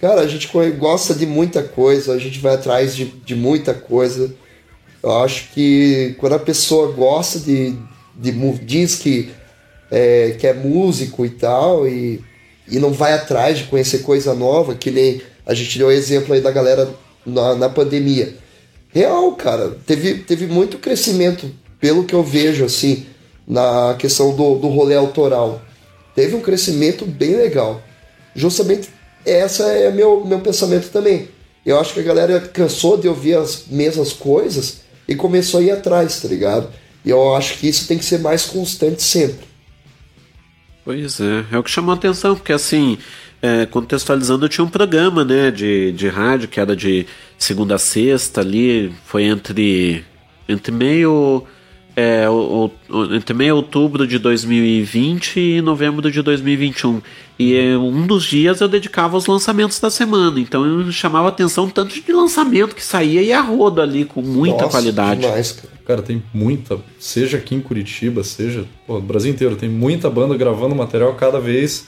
Cara, a gente gosta de muita coisa, a gente vai atrás de, de muita coisa. Eu acho que quando a pessoa gosta de, de diz que é, que é músico e tal, e, e não vai atrás de conhecer coisa nova, que nem a gente deu o exemplo aí da galera na, na pandemia. Real, cara, teve, teve muito crescimento, pelo que eu vejo, assim, na questão do, do rolê autoral teve um crescimento bem legal. Justamente essa é meu, meu pensamento também. Eu acho que a galera cansou de ouvir as mesmas coisas e começou a ir atrás, tá ligado? E eu acho que isso tem que ser mais constante sempre. Pois é, é o que chamou a atenção, porque assim, é, contextualizando, eu tinha um programa né, de, de rádio que era de segunda a sexta ali, foi entre, entre meio é, o, o, entre meio outubro de 2020 e novembro de 2021. E é, um dos dias eu dedicava aos lançamentos da semana. Então eu chamava atenção tanto de lançamento que saía e a roda ali com muita Nossa, qualidade. Demais, cara. cara. tem muita, seja aqui em Curitiba, seja pô, no Brasil inteiro, tem muita banda gravando material cada vez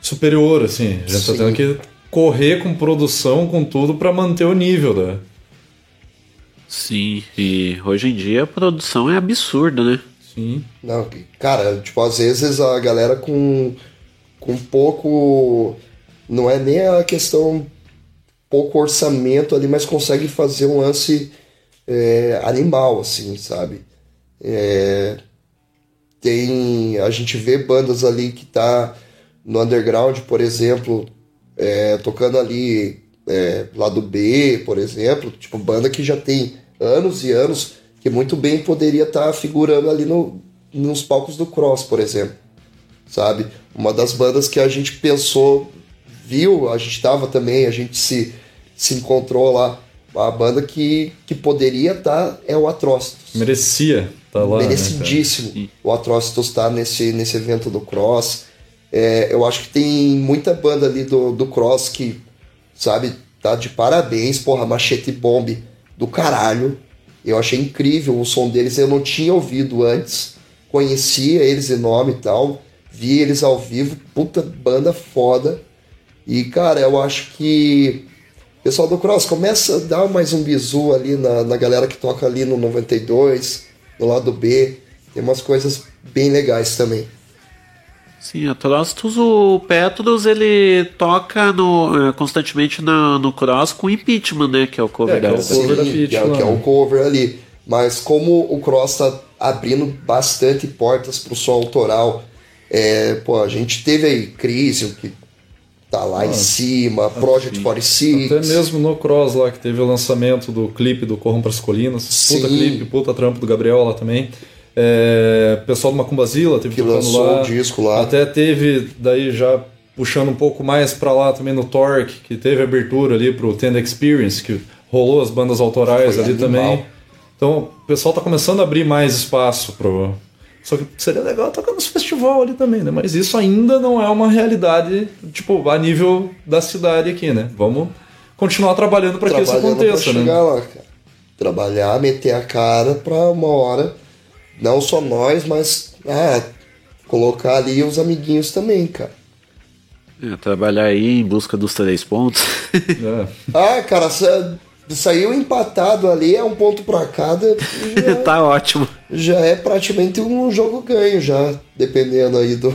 superior, assim. A gente Sim. tá tendo que correr com produção, com tudo, para manter o nível da, Sim, e hoje em dia a produção é absurda, né? Sim. Não, cara, tipo, às vezes a galera com, com pouco. Não é nem a questão pouco orçamento ali, mas consegue fazer um lance é, animal, assim, sabe? É, tem. A gente vê bandas ali que tá no underground, por exemplo, é, tocando ali é, lado B, por exemplo, tipo, banda que já tem anos e anos, que muito bem poderia estar tá figurando ali no, nos palcos do Cross, por exemplo. Sabe? Uma das bandas que a gente pensou, viu, a gente estava também, a gente se, se encontrou lá. A banda que, que poderia estar tá é o Atrocitus. Merecia estar tá lá. Né, Merecidíssimo. Né, o Atrocitus estar tá nesse, nesse evento do Cross. É, eu acho que tem muita banda ali do, do Cross que, sabe, tá de parabéns. Porra, Machete Bomb do caralho. Eu achei incrível o som deles, eu não tinha ouvido antes. Conhecia eles em nome e tal, vi eles ao vivo, puta banda foda. E cara, eu acho que pessoal do Cross começa a dar mais um bizu ali na, na galera que toca ali no 92, no lado B. Tem umas coisas bem legais também. Sim, a Trostos, o Petros, ele toca no, eh, constantemente na, no Cross com Impeachment, né? Que é o cover É, que é o cover da Sim, que é- que é o cover ali. Mas como o Cross tá abrindo bastante portas pro som autoral, é, pô, a gente teve aí Crisium, que tá lá em Ah, cima, Project 46. Até mesmo no Cross lá, que teve o lançamento do clipe do Corram pras Colinas. Puta Sim. clipe, puta trampo do Gabriel lá também. É, pessoal do Macumbazila teve Que lançou lá. um disco lá. Até teve, daí já puxando um pouco mais pra lá também no Torque, que teve abertura ali pro Tend Experience, que rolou as bandas autorais Foi ali animal. também. Então o pessoal tá começando a abrir mais espaço pro. Só que seria legal tocar nos festival ali também, né? Mas isso ainda não é uma realidade, tipo, a nível da cidade aqui, né? Vamos continuar trabalhando para que isso aconteça, né? lá, cara. Trabalhar, meter a cara pra uma hora, não só nós, mas ah, colocar ali os amiguinhos também, cara. É, trabalhar aí em busca dos três pontos. Ah, cara, sa- saiu empatado ali, é um ponto pra cada. Já, tá ótimo. já é praticamente um jogo ganho, já, dependendo aí do,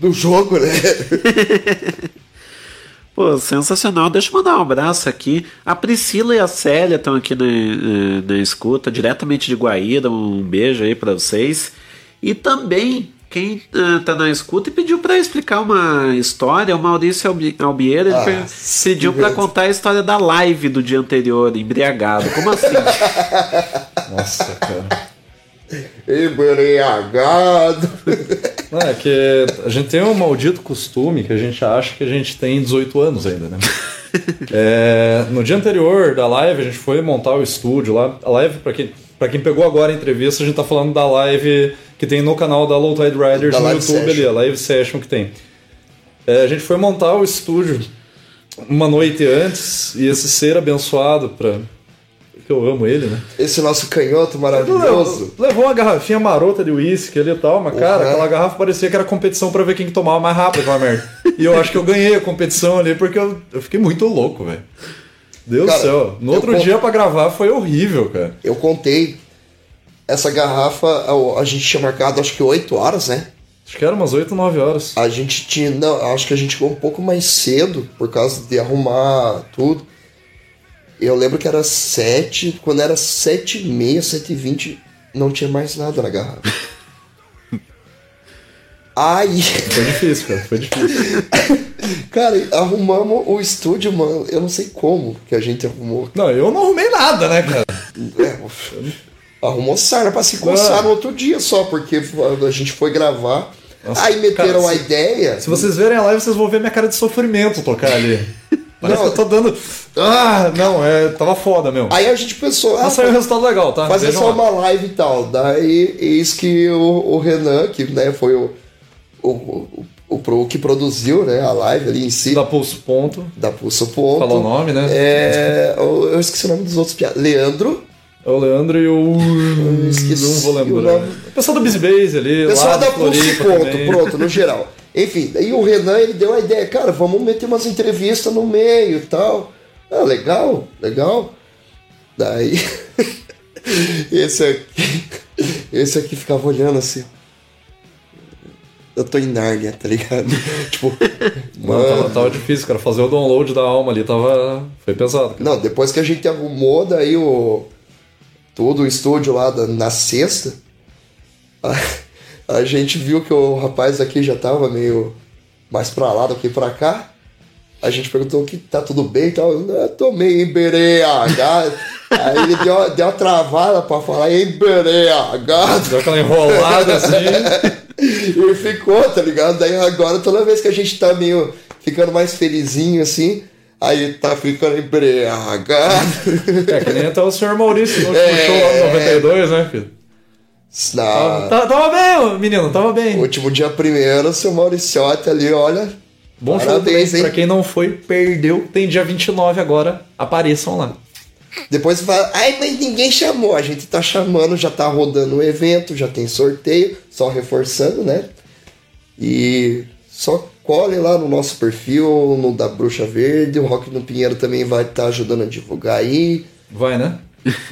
do jogo, né? Pô, sensacional. Deixa eu mandar um abraço aqui. A Priscila e a Célia estão aqui na, na escuta, diretamente de Guaíra. Um beijo aí pra vocês. E também, quem eh, tá na escuta e pediu pra explicar uma história, o Maurício Albi- Albieira, Ah, pediu pra contar a história da live do dia anterior, embriagado. Como assim? Nossa, cara. Embriagado. Não, é que a gente tem um maldito costume que a gente acha que a gente tem 18 anos ainda, né? É, no dia anterior da live, a gente foi montar o estúdio lá. A live, pra quem, pra quem pegou agora a entrevista, a gente tá falando da live que tem no canal da Low Tide Riders Da no YouTube ali, session. a live session que tem. É, a gente foi montar o estúdio uma noite antes e esse ser abençoado pra. Que eu amo ele, né? Esse nosso canhoto maravilhoso. Levou uma garrafinha marota de uísque ali e tal, mas cara, Uhum. aquela garrafa parecia que era competição pra ver quem que tomava mais rápido aquela merda. E eu acho que eu ganhei a competição ali porque eu, eu fiquei muito louco, velho. Deus do Cara, céu. No outro con- dia pra gravar foi horrível, cara. Eu contei. Essa garrafa, a, a gente tinha marcado acho que 8 horas, né? Acho que era umas 8, 9 horas. A gente tinha. Não, acho que a gente chegou um pouco mais cedo por causa de arrumar tudo. Eu lembro que era 7. Quando era 7 e meia, 7 e 20, não tinha mais nada na garrafa. Ai! Foi difícil, cara. Foi difícil. Cara, arrumamos o estúdio, mano. Eu não sei como que a gente arrumou. Não, eu não arrumei nada, né, cara? É, arrumou sarna pra se coçar Não. no outro dia só, porque a gente foi gravar. Nossa, aí meteram cara, a se- ideia. Se vocês verem a live, vocês vão ver minha cara de sofrimento tocar ali. Parece Não. que eu tô dando. Ah, não, é. Tava foda mesmo. Aí a gente pensou, ah, saiu um resultado legal, tá? fazer Vejam só lá. uma live e tal. Daí, eis que o, o Renan, que né, foi o, o, o, o pro- que produziu né, a live ali em si. Da Pulso Ponto. Da Pulso Ponto. Fala o nome, né? É, eu, eu esqueci o nome dos outros piadas. Leandro. É o Leandro e o. esqueci não vou o lembrar. nome. O pessoal do Busy Base ali. Pessoal da Pulso Ponto, também. pronto, no geral. Enfim, daí o Renan ele deu a ideia, cara, vamos meter umas entrevistas no meio e tal. Ah, legal, legal. Daí. esse aqui. Esse aqui ficava olhando assim. Eu tô em Nárnia, tá ligado? tipo. Não, tava, tava difícil, cara. Fazer o download da alma ali tava. Foi pesado. cara. Não, depois que a gente arrumou daí o. Todo o estúdio lá da- na sexta, a, a gente viu que o rapaz aqui já tava meio mais pra lá do que pra cá. A gente perguntou que tá tudo bem e tal. Eu tô meio embereagado. Aí ele deu, deu uma travada pra falar embereagado. Deu aquela enrolada assim. e ficou, tá ligado? Daí agora, toda vez que a gente tá meio ficando mais felizinho assim, aí tá ficando embriagado. É, que nem até o senhor Maurício no último É. show lá no 92, né, filho? Na... Tava, tava bem, menino, tava bem. Último dia primeiro, seu Mauriciote ali, olha. Bom show Parabéns, hein? Pra quem não foi, perdeu. Tem dia 29 agora. Apareçam lá. Depois fala, ai, mas ninguém chamou. A gente tá chamando, já tá rodando o evento, já tem sorteio, só reforçando, né? E só cole lá no nosso perfil, no da Bruxa Verde. O Rock no Pinheiro também vai estar ajudando a divulgar aí. Vai, né?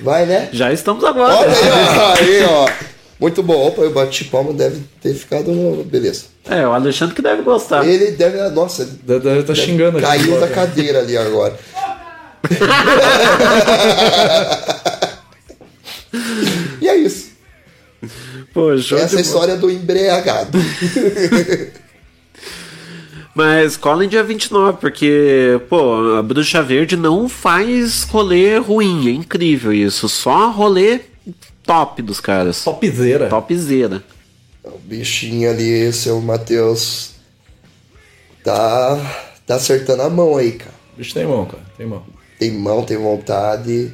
Vai, né? Já estamos agora. Olha aí, ó. Aí, ó. Muito bom. Opa, eu bati palma, deve ter ficado. no- Beleza. É, o Alexandre que deve gostar. Ele deve. Nossa, Deve, deve tá xingando aqui caiu da cadeira ali agora. e é isso. Pô, show Essa é história do embriagado. Mas colhem dia 29, porque, pô, a Bruxa Verde não faz rolê ruim, é incrível isso. Só rolê top dos caras. Topzera. Topzera. O bichinho ali, esse é o Matheus. Tá. Tá acertando a mão aí, cara. O bicho tem mão, cara. Tem mão. Tem mão, tem vontade.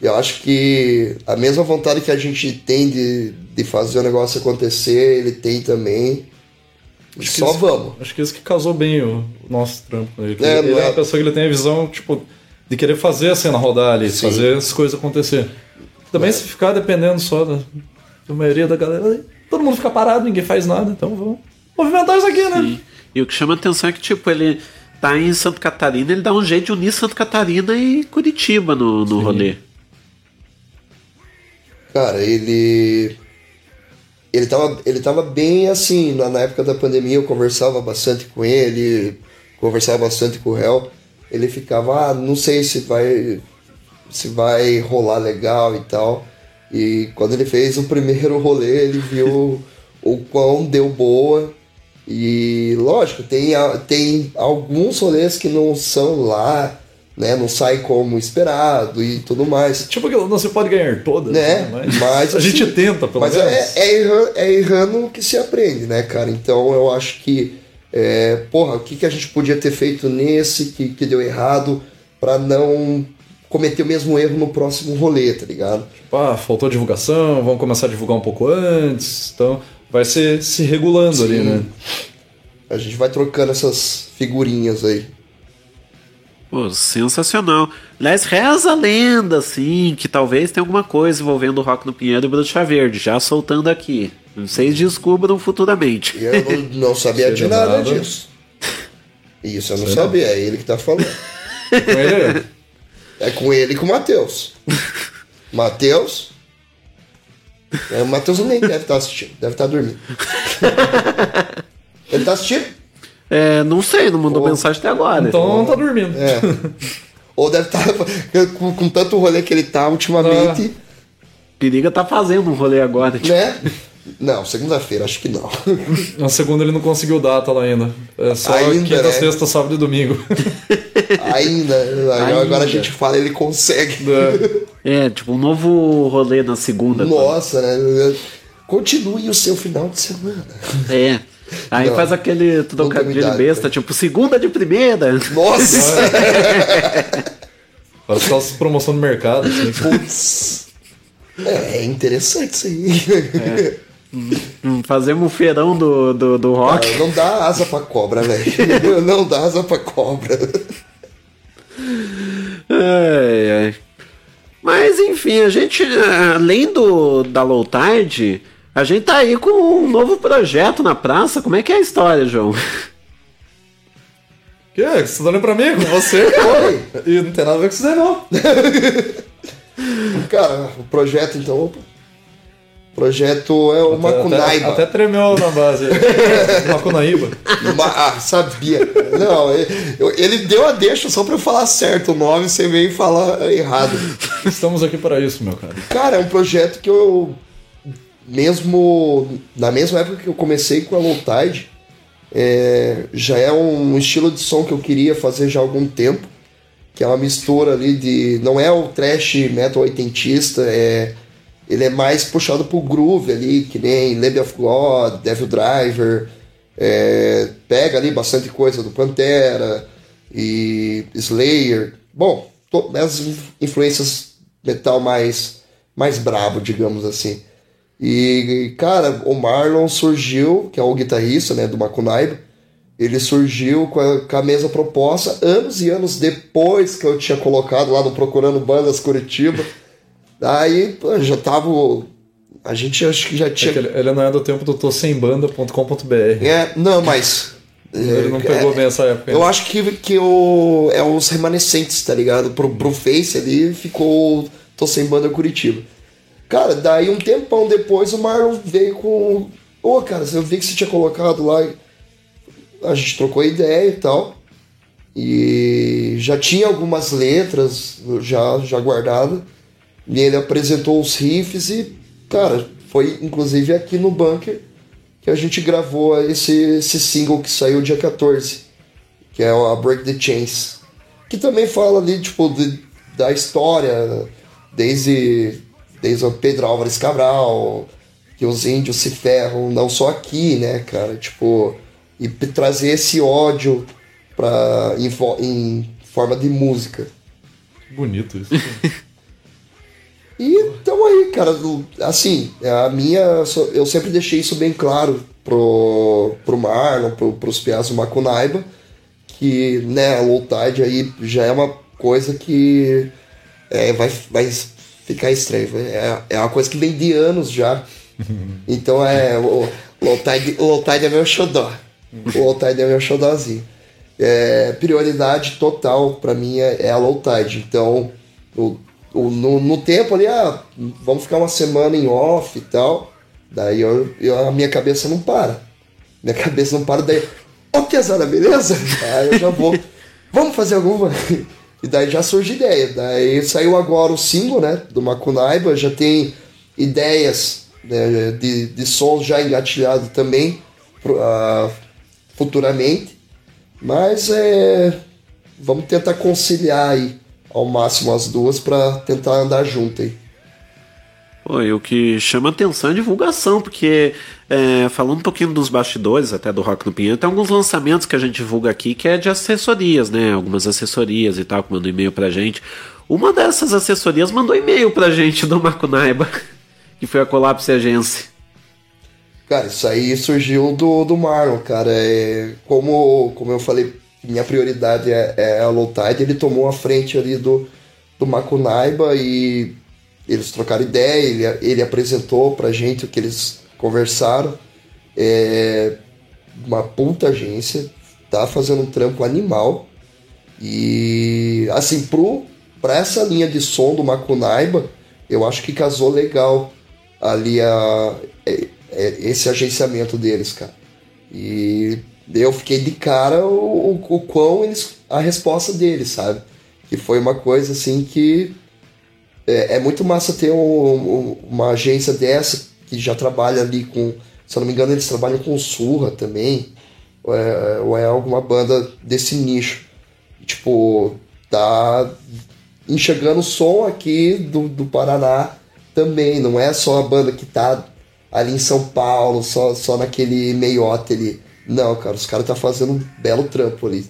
Eu acho que a mesma vontade que a gente tem de, de fazer o negócio acontecer, ele tem também. Acho que Só isso- vamos. Acho que isso que casou bem o, o nosso trampo com ele. É, ele não é é? uma pessoa que ele tem a visão, tipo, de querer fazer a cena rodar ali, Sim. fazer as coisas acontecer. Também se ficar dependendo só da, da maioria da galera, todo mundo fica parado, ninguém faz nada, então vamos movimentar isso aqui, né? Sim. E o que chama atenção é que, tipo, ele tá em Santa Catarina, ele dá um jeito de unir Santa Catarina e Curitiba no, no rolê. Cara, ele. Ele tava, ele tava bem assim, na, na época da pandemia eu conversava bastante com ele, conversava bastante com o réu. Ele ficava, ah, não sei se vai. Se vai rolar legal e tal. E quando ele fez o primeiro rolê, ele viu o quão deu boa. E lógico, tem, tem alguns rolês que não são lá, né? Não sai como esperado e tudo mais. Tipo, que não se pode ganhar todas, Né? né? Mas, Mas, a gente assim, tenta, pelo Mas menos. é, é, errando, é errando que se aprende, né, cara? Então eu acho que, é, porra, o que, que a gente podia ter feito nesse que, que deu errado pra não cometer o mesmo erro no próximo rolê, tá ligado? Tipo, ah, faltou divulgação, vamos começar a divulgar um pouco antes, então vai ser se regulando ali, Sim. né? A gente vai trocando essas figurinhas aí. Pô, sensacional. Aliás, reza a lenda, assim, que talvez tenha alguma coisa envolvendo o Rock no Pinheiro e Bruxa Verde, já soltando aqui. Vocês descubram futuramente. Eu não, não sabia de nada nada. disso. Isso eu não Sei sabia, é ele que tá falando. Com ele, É com ele e com o Matheus. Matheus. É, o Matheus nem deve estar assistindo, deve estar dormindo. Ele tá assistindo? É, não sei, não mandou Pô. mensagem até agora. então não tá dormindo. É. Ou deve estar. Com, com tanto rolê que ele tá ultimamente. Periga tá fazendo um rolê agora. Tipo, Né? Não, segunda-feira, acho que não. Na segunda ele não conseguiu data lá ainda. É só Ainda, quinta, né? sexta, sábado e domingo. Ainda. Ainda. Agora a gente fala, ele consegue. É, tipo, um novo rolê na segunda. Nossa, né? Continue o seu final de semana. É. Aí Não. faz aquele trocadilho besta, tipo, segunda de primeira. Nossa! Parece aquelas promoção do mercado. Assim. Putz. É, é interessante isso aí. Hum, Fazemos um feirão do, do, do rock. Cara, não dá asa pra cobra, velho. Não dá asa pra cobra. Ai, ai. Mas enfim, a gente, além do da Low Tide, a gente tá aí com um novo projeto na praça. Como é que é a história, João? Que? Você tá olhando pra mim? Com você? Oi. E não tem nada a ver com isso daí, não. Cara, o projeto, então. Projeto é o Até, Macunaiba. até tremeu na base. Macunaíba. Ma- Ah, sabia. Não, ele, ele deu a deixa só pra eu falar certo o nome, você veio falar errado. Estamos aqui para isso, meu cara. Cara, é um projeto que eu. Mesmo. Na mesma época que eu comecei com a Low Tide, é, já é um estilo de som que eu queria fazer já há algum tempo. Que é uma mistura ali de. Não é o trash metal oitentista, é. Ele é mais puxado pro groove ali, que nem Lamb of God, Devil Driver. é, pega ali bastante coisa do Pantera e Slayer. Bom, to- as influências metal mais, mais brabo, digamos assim. E, cara, o Marlon surgiu, que é o guitarrista né, do Macunaiba. ele surgiu com a, com a mesma proposta anos e anos depois que eu tinha colocado lá no Procurando Bandas Curitiba. Daí pô, já tava. A gente acho que já tinha. É que ele, ele não é do tempo do tossembanda.com.br. É, não, mas. Ele não pegou é, bem essa época. Eu acho que, que o, é os remanescentes, tá ligado? Pro, pro Face ali ficou Tô Sem Banda Curitiba. Cara, daí um tempão depois o Marlon veio com. Ô, cara, eu vi que você tinha colocado lá. A gente trocou ideia e tal. E já tinha algumas letras já, já guardadas. E ele apresentou os riffs e, cara, foi inclusive aqui no bunker que a gente gravou esse, esse single que saiu dia 14, que é a Break the Chains. Que também fala ali, tipo, de, da história, desde, desde o Pedro Álvares Cabral, que os índios se ferram, não só aqui, né, cara? Tipo, e trazer esse ódio pra, em, em forma de música. Bonito isso. E então aí, cara, assim, a minha. Eu sempre deixei isso bem claro pro, pro Marlon, pro, pros piás do Macunaiba, que, né, a low tide aí já é uma coisa que é, vai, vai ficar estranho. É, é uma coisa que vem de anos já. Então é. O low tide, low tide é meu xodó. Low tide é meu xodózinho. É, prioridade total para mim é, é a low tide. Então, o, no, no tempo ali, ah, vamos ficar uma semana em off e tal. Daí eu, eu, a minha cabeça não para. Minha cabeça não para, daí, ô oh, pesada, beleza? Aí eu já vou, vamos fazer alguma? E daí já surge ideia. Daí saiu agora o single, né, do Macunaiba, já tem ideias né, de, de sons já engatilhado também uh, futuramente. Mas é, vamos tentar conciliar aí ao máximo as duas para tentar andar junto aí. Pô, e o que chama atenção é a divulgação, porque é, falando um pouquinho dos bastidores até do Rock no Pinheiro, tem alguns lançamentos que a gente divulga aqui que é de assessorias, né? Algumas assessorias e tal, que mandam e-mail pra gente. Uma dessas assessorias mandou e-mail pra gente do Macunaiba, que foi a Collapse Agência. Cara, isso aí surgiu do, do Marlon, cara. É, como, como eu falei minha prioridade é, é a low tide, ele tomou a frente ali do, do Macunaiba e eles trocaram ideia, ele, ele apresentou pra gente o que eles conversaram. É uma puta agência, tá fazendo um trampo animal. E assim, pro, pra essa linha de som do Macunaiba, eu acho que casou legal ali a, é, é, esse agenciamento deles, cara. E eu fiquei de cara o, o, o quão eles. a resposta deles, sabe? Que foi uma coisa assim que. É, é muito massa ter um, um, uma agência dessa que já trabalha ali com. Se eu não me engano, eles trabalham com Surra também. Ou é, ou é alguma banda desse nicho. Tipo, tá enxergando o som aqui do, do Paraná também. Não é só a banda que tá ali em São Paulo, só, só naquele meiote ali não, cara, os caras tá fazendo um belo trampo ali.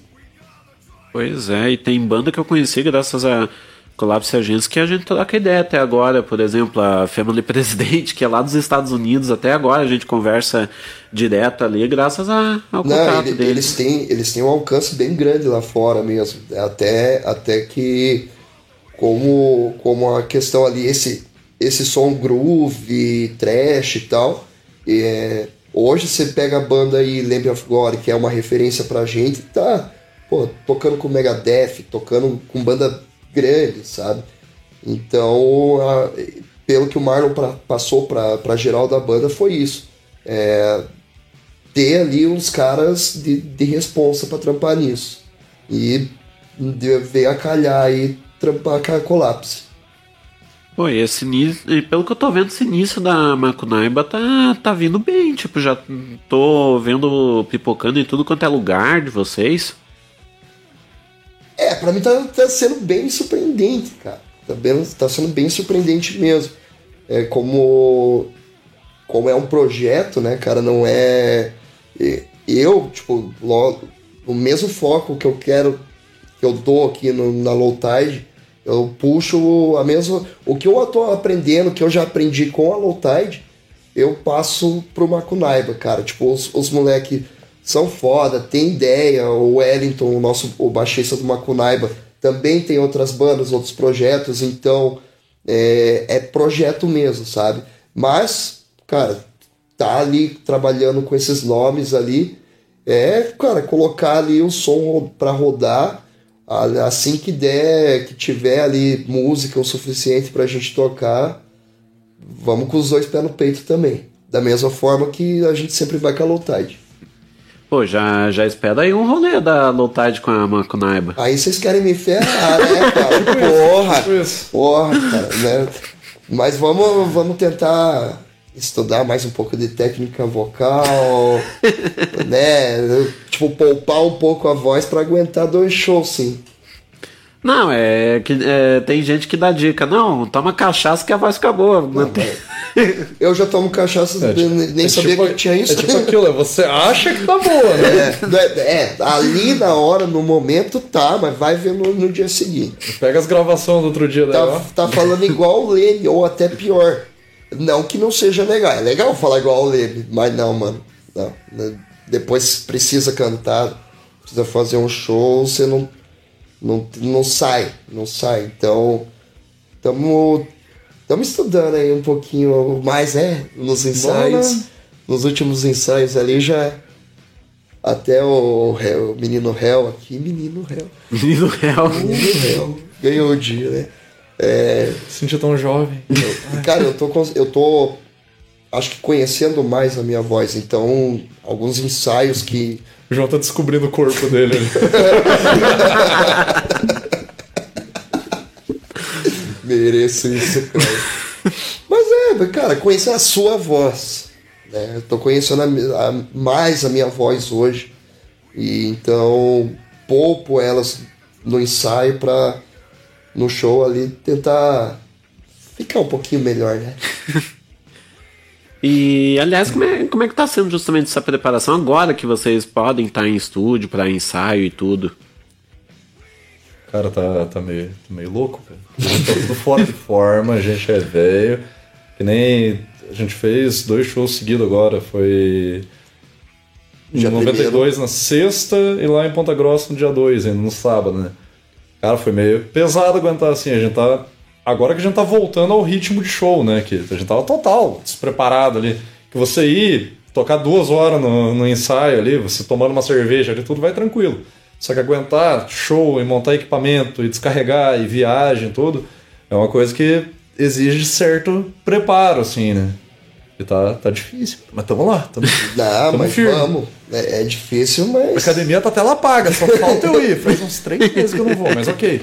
Pois é, e tem banda que eu conheci graças a Collapse Agents que a gente troca ideia até agora. Por exemplo, a Family President, que é lá dos Estados Unidos, até agora a gente conversa direto ali, graças a, ao Não, contato ele, deles. Eles têm, eles têm um alcance bem grande lá fora mesmo. Até, até que, como, como a questão ali, esse, esse som groove, trash e tal, é Hoje você pega a banda aí, Lamb of God, que é uma referência pra gente, tá pô, tocando com Megadeth, tocando com banda grande, sabe? Então, a, pelo que o Marlon pra, passou pra, pra geral da banda foi isso. É, ter ali uns caras de, de responsa pra trampar nisso. E ver a calhar e trampar com a Collapse. Pô, e esse início, pelo que eu tô vendo, esse início da Macunaiba tá, tá vindo bem. Tipo, já tô vendo pipocando em tudo quanto é lugar de vocês. É, pra mim tá, tá sendo bem surpreendente, cara. Tá, bem, tá sendo bem surpreendente mesmo. É como. Como é um projeto, né, cara? Não é. Eu, tipo, logo, o mesmo foco que eu quero, que eu dou aqui no, na Low Tide eu puxo a mesma. O que eu tô aprendendo, que eu já aprendi com a Low Tide, eu passo pro Macunaiba, cara. Tipo, os, os moleque são foda, tem ideia. O Wellington, o nosso o baixista do Macunaiba, também tem outras bandas, outros projetos, então é, é projeto mesmo, sabe? Mas, cara, tá ali trabalhando com esses nomes ali, é, cara, colocar ali o som para rodar assim que der, que tiver ali música o suficiente pra gente tocar, vamos com os dois pés no peito também. Da mesma forma que a gente sempre vai com a low tide. Pô, já, já espera aí um rolê da Low Tide com a Makunaiba. Aí vocês querem me ferrar, né, cara? Porra! Porra, cara, né? Mas vamos, vamos tentar estudar mais um pouco de técnica vocal, né? Tipo, poupar um pouco a voz pra aguentar dois shows, sim. Não, é que é, tem gente que dá dica. Não, toma cachaça que a voz fica boa. Não tem- Eu já tomo cachaça, nem é sabia tipo- que tinha isso. É tipo aquilo, é você acha que tá boa, né? É, é, é, ali na hora, no momento, tá, mas vai ver no, no dia seguinte. Pega as gravações do outro dia daí, ó. Tá, tá falando igual o Leme, ou até pior. Não que não seja legal. É legal falar igual o Leme, mas não, mano. Não. Né? Depois precisa cantar, precisa fazer um show, você não, não, não sai. Não sai. Então, estamos estamos estudando aí um pouquinho mais, né? Nos ensaios. Nos últimos ensaios ali já. Até o, o menino réu aqui, menino réu. Menino réu. Menino réu. Ganhou o dia, né? É, Sentia tão jovem. Cara, eu tô, eu tô acho que conhecendo mais a minha voz, então alguns ensaios que O João tá descobrindo o corpo dele mereço isso, cara. Mas é, cara, conhecer a sua voz. Né? Eu tô conhecendo a a- mais a minha voz hoje. E então poupo elas no ensaio pra no show ali tentar ficar um pouquinho melhor, né? E, aliás, como é, como é que tá sendo justamente essa preparação agora que vocês podem estar em estúdio pra ensaio e tudo? Cara, tá, tá, meio, tá meio louco, cara. A gente tá tudo fora de forma, a gente é velho. Que nem a gente fez dois shows seguidos agora. Foi em Dia 92 na sexta e lá em Ponta Grossa no dia 2, ainda no sábado, né? Cara, foi meio pesado aguentar assim. A gente tá. Agora que a gente tá voltando ao ritmo de show, né? Que a gente tava total despreparado ali. Que você ir tocar duas horas no, no ensaio ali, você tomando uma cerveja ali, tudo vai tranquilo. Só que aguentar show e montar equipamento e descarregar e viagem tudo é uma coisa que exige certo preparo, assim, né? E tá, tá difícil. Mas tamo lá. Tamo, Não, tamo mas firme. vamos. É, é difícil, mas. A academia tá até lá paga, só falta eu ir. Faz uns três meses que eu não vou, mas ok.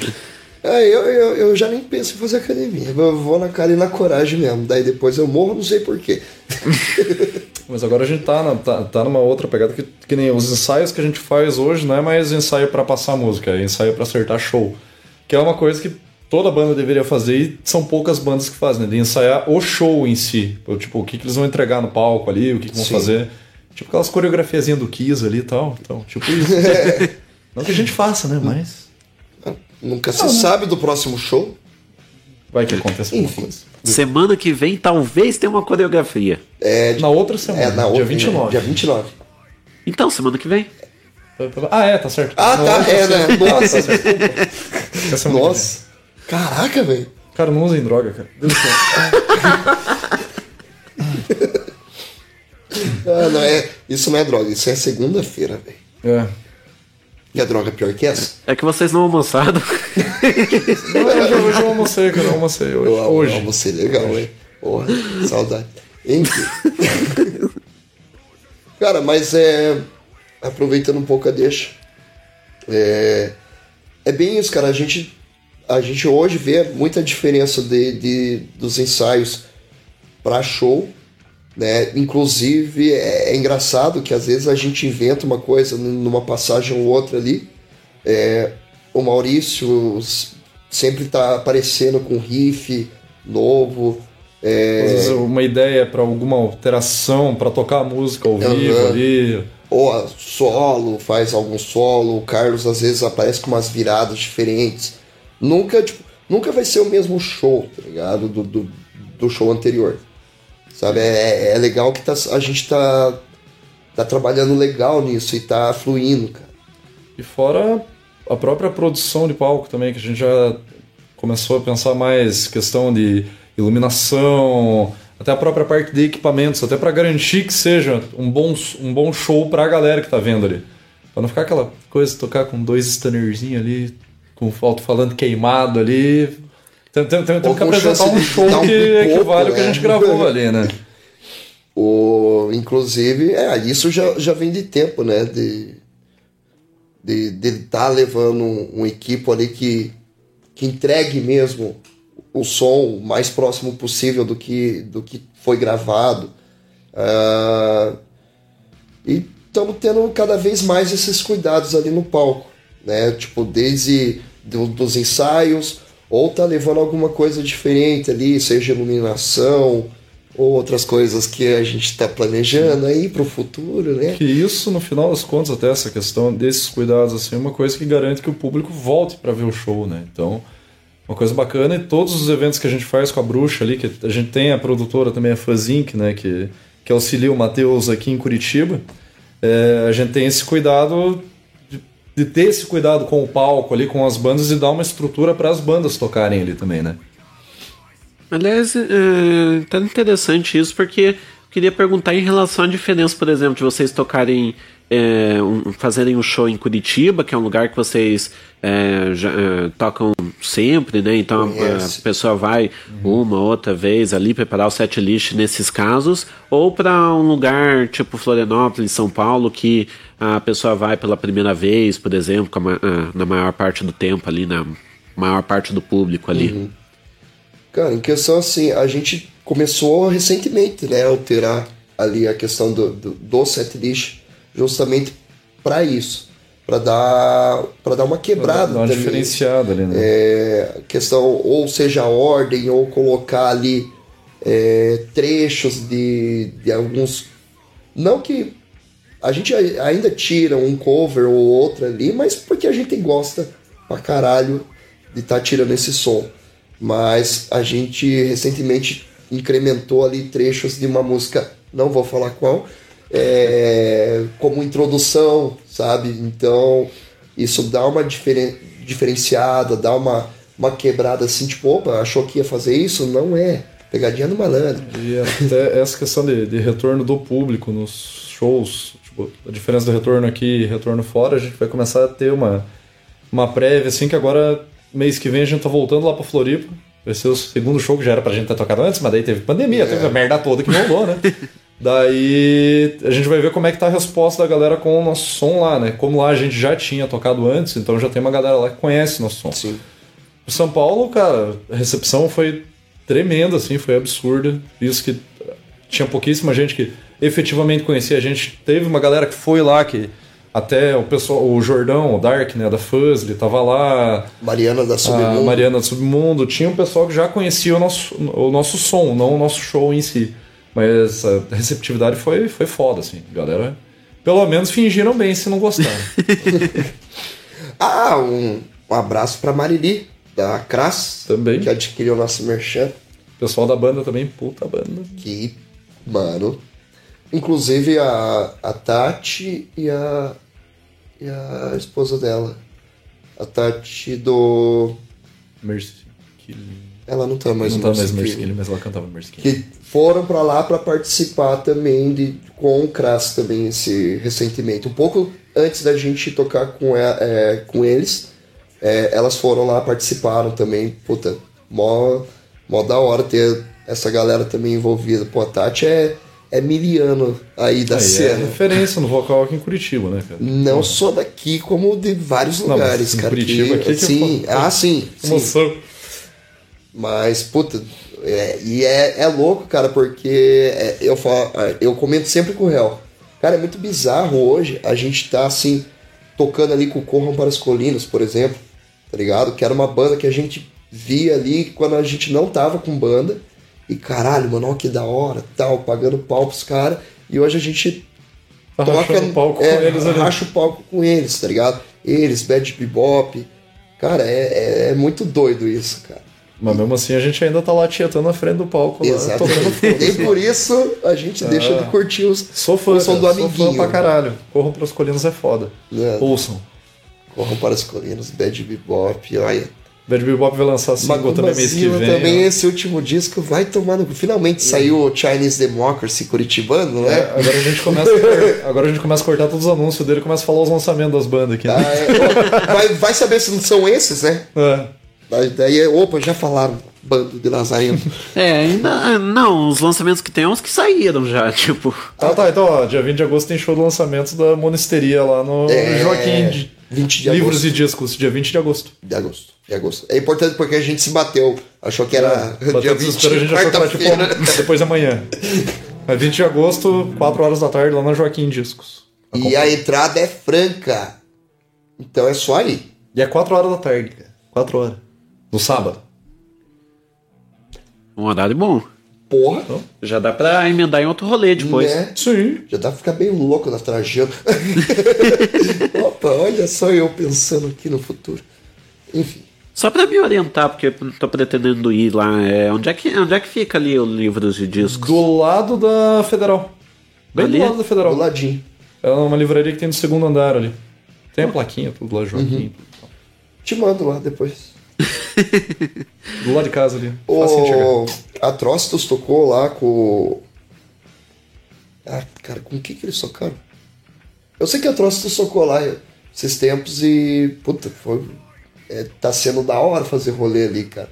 É, eu, eu, eu já nem penso em fazer academia. Eu vou na cara e na coragem mesmo. Daí depois eu morro, não sei porquê. Mas agora a gente tá, na- tá, tá numa outra pegada que, que nem os ensaios que a gente faz hoje não é mais ensaio pra passar música, é ensaio pra acertar show. Que é uma coisa que toda banda deveria fazer e são poucas bandas que fazem, né? De ensaiar o show em si. Tipo, o que, que eles vão entregar no palco ali, o que, que vão Sim. fazer. Tipo aquelas coreografiazinhas do Kiss ali e tal. Então, tipo isso. não que a gente faça, né? Mas. Nunca se sabe do próximo show. Vai que acontece alguma Enfim. coisa. Semana que vem talvez tenha uma coreografia. É, Na outra semana, é, na dia outra- 29. Dia 29. Então, semana que vem. Ah, é, tá certo. Ah, Na tá, é, né? Nossa. Ah, tá que Nossa. Caraca, velho. Cara, não usem droga, cara. Deus do céu. Ah, não, é, isso não é droga, isso é segunda-feira, velho. É. E a droga é pior que essa? É que vocês não almoçaram. Não, hoje, hoje eu almocei, cara. Eu almocei hoje. Eu, hoje. eu almocei legal, hein? Porra, saudade. Enfim. Cara, mas é. Aproveitando um pouco a deixa. É, é bem isso, cara. A gente, a gente hoje vê muita diferença de, de, dos ensaios para show. Né? Inclusive, é, é engraçado que às vezes a gente inventa uma coisa numa passagem ou outra ali. É, o Maurício sempre tá aparecendo com riff novo. É, Às vezes uma ideia pra alguma alteração, pra tocar a música ao Aham. vivo ali. ou solo, faz algum solo. O Carlos às vezes aparece com umas viradas diferentes. Nunca, tipo, nunca vai ser o mesmo show, tá ligado? Do, do, do show anterior. Sabe? É, é legal que tá, a gente tá, tá trabalhando legal nisso e tá fluindo, cara. E fora a própria produção de palco também, que a gente já começou a pensar mais questão de iluminação, até a própria parte de equipamentos, até para garantir que seja um bom, um bom show para a galera que tá vendo ali. Pra não ficar aquela coisa de tocar com dois stunnerzinhos ali, com o alto-falante queimado ali. Tem, tem, tem, tem Ou que apresentar um show um que pouco, equivale ao que a né? gente gravou ali, né? O, inclusive, é, isso já, já vem de tempo, né? De de de estar levando um, um equipo ali que, que entregue mesmo o som o mais próximo possível do que, do que foi gravado. Ah, e estamos tendo cada vez mais esses cuidados ali no palco, né? Tipo, desde do- dos ensaios, ou tá levando alguma coisa diferente ali, seja iluminação, ou outras coisas que a gente está planejando aí para o futuro, né? Que isso, no final das contas, até essa questão desses cuidados, assim, é uma coisa que garante que o público volte para ver o show, né? Então, uma coisa bacana e todos os eventos que a gente faz com a bruxa ali, que a gente tem a produtora também, a Fuzink, né? Que, que auxilia o Matheus aqui em Curitiba, é, a gente tem esse cuidado de, ter esse cuidado com o palco ali, com as bandas e dar uma estrutura para as bandas tocarem ali também, né? Aliás, é tá interessante isso, porque queria perguntar em relação à diferença, por exemplo, de vocês tocarem, é, um- fazerem um show em Curitiba, que é um lugar que vocês é, já, é, tocam sempre, né? Então a, Conhece. a pessoa vai uma, outra vez ali preparar o set list nesses casos, ou para um lugar tipo Florianópolis, São Paulo, que a pessoa vai pela primeira vez, por exemplo, ma- na maior parte do tempo ali, na maior parte do público ali. Uhum. Cara, em questão assim, a gente começou recentemente, né, a alterar ali a questão do, do, do setlist justamente para isso, para dar para dar uma quebrada Dar uma também. diferenciada ali, né? É, questão ou seja ordem ou colocar ali é, trechos de, de alguns não que a gente ainda tira um cover ou outro ali, mas porque a gente gosta pra caralho de estar tirando esse som. Mas a gente recentemente incrementou ali trechos de uma música, não vou falar qual, é, como introdução, sabe? Então isso dá uma diferen- diferenciada, dá uma, uma quebrada assim, tipo, opa, achou que ia fazer isso? Não é. Pegadinha no malandro. E até essa questão de, de retorno do público nos shows, tipo, a diferença do retorno aqui e retorno fora, a gente vai começar a ter uma, uma prévia, assim, que agora, mês que vem, a gente tá voltando lá pra Floripa. Vai ser o segundo show que já era pra gente ter tocado antes, mas daí teve pandemia, teve a merda toda que rolou, né? Daí a gente vai ver como é que tá a resposta da galera com o nosso som lá, né? Como lá a gente já tinha tocado antes, então já tem uma galera lá que conhece nosso som. Sim. São Paulo, cara, a recepção foi tremenda, assim, foi absurda. Isso que tinha pouquíssima gente que efetivamente conhecia a gente. Teve uma galera que foi lá que até o pessoal, o Jordão, o Dark, né, da Fuzzly, tava lá. Mariana da Submundo. A Mariana da Submundo. Tinha um pessoal que já conhecia o nosso, o nosso som, não o nosso show em si. Mas a receptividade foi, foi foda, assim. Galera, pelo menos, fingiram bem se não gostaram. Ah, um, um abraço pra Marili, da Cras. Também. Que adquiriu o nosso merchan. Pessoal da banda também, puta banda. Que, mano. Inclusive a, a Tati e a. E a esposa dela. A Tati do. Mercy Killing. Ela não tá mais não no tá mais. Killing, mas ela cantava Mercy Killing. que foram pra lá pra participar também de, com o Crass também esse recentemente. Um pouco antes da gente tocar com, é, com eles, é, elas foram lá, participaram também. Puta, mó, mó da hora ter essa galera também envolvida. Pô, a Tati é, é miliano aí da Aí é cena. referência no vocal aqui em Curitiba, né, cara? Não só daqui, como de vários Não, lugares, em cara. Curitiba aqui que sim, eu- ah, sim. sim. Mas, puta, é, e é, é louco, cara, porque é, eu, falo, eu comento sempre com o réu. Cara, é muito bizarro hoje a gente tá assim, tocando ali com o Corram para as Colinas, por exemplo, tá ligado? Que era uma banda que a gente via ali quando a gente não tava com banda. E caralho, mano, ó, que da hora, tal, pagando pau pros caras. E hoje a gente Tá toca. o palco é, com eles ali. racha o palco com eles, tá ligado? Eles, Bad Bebop. Cara, é, é, é muito doido isso, cara. Mas mesmo assim a gente ainda tá lá tietando na frente do palco. Lá, Exatamente. Nem por isso a gente deixa Ah. de curtir os, Sou fã, o som do cara, sou amiguinho. fã pra caralho. Corram pras colinas é foda. É. Ouçam. Corram para as colinas, Bad Bebop, olha. Bad Bebop vai lançar single também mês que vem. também, ó. esse último disco vai tomar no... Finalmente saiu o Chinese Democracy curitibano, né? É, agora a gente começa agora a gente começa a cortar todos os anúncios dele e começa a falar os lançamentos das bandas aqui. Né? Ah, é, vai, vai saber se não são esses, né? É. Daí- Daí, opa, já falaram, bando de Lazareno. É, ainda. Não, os lançamentos que tem, uns que saíram já, tipo. Tá, tá, então, ó, dia 20 de agosto tem show de lançamento da Monesteria lá no É, Joaquim. de 20 de Livros agosto. e discos, dia 20 de agosto. De agosto, de agosto. É importante porque a gente se bateu. Achou que era Bateu dia desespero, 20, a gente achou que era tipo depois da manhã. É 20 de agosto, 4 horas da tarde, lá na Joaquim Discos. E a entrada é franca. Então é só aí. E é 4 horas da tarde, cara. 4 horas. No sábado. Um horário bom. Porra. Já dá pra emendar em outro rolê depois. Né? Sim. Já dá pra ficar bem louco na trajando. Opa, olha só eu pensando aqui no futuro. Enfim. Só pra me orientar, porque eu tô pretendendo ir lá. É, onde, é que, onde é que fica ali o livros de discos? Do lado da Federal. Bem Ali? do lado da Federal. Do ladinho. É uma livraria que tem no segundo andar ali. Tem a plaquinha, tudo lá, Joaquim. tudo. Te mando lá depois. Do lado de casa ali. O Atrocitus tocou lá com. Ah, cara, com o que que eles tocaram? Eu sei que Atrocitus tocou lá esses tempos e. Puta, foi. é, tá sendo da hora fazer rolê ali, cara.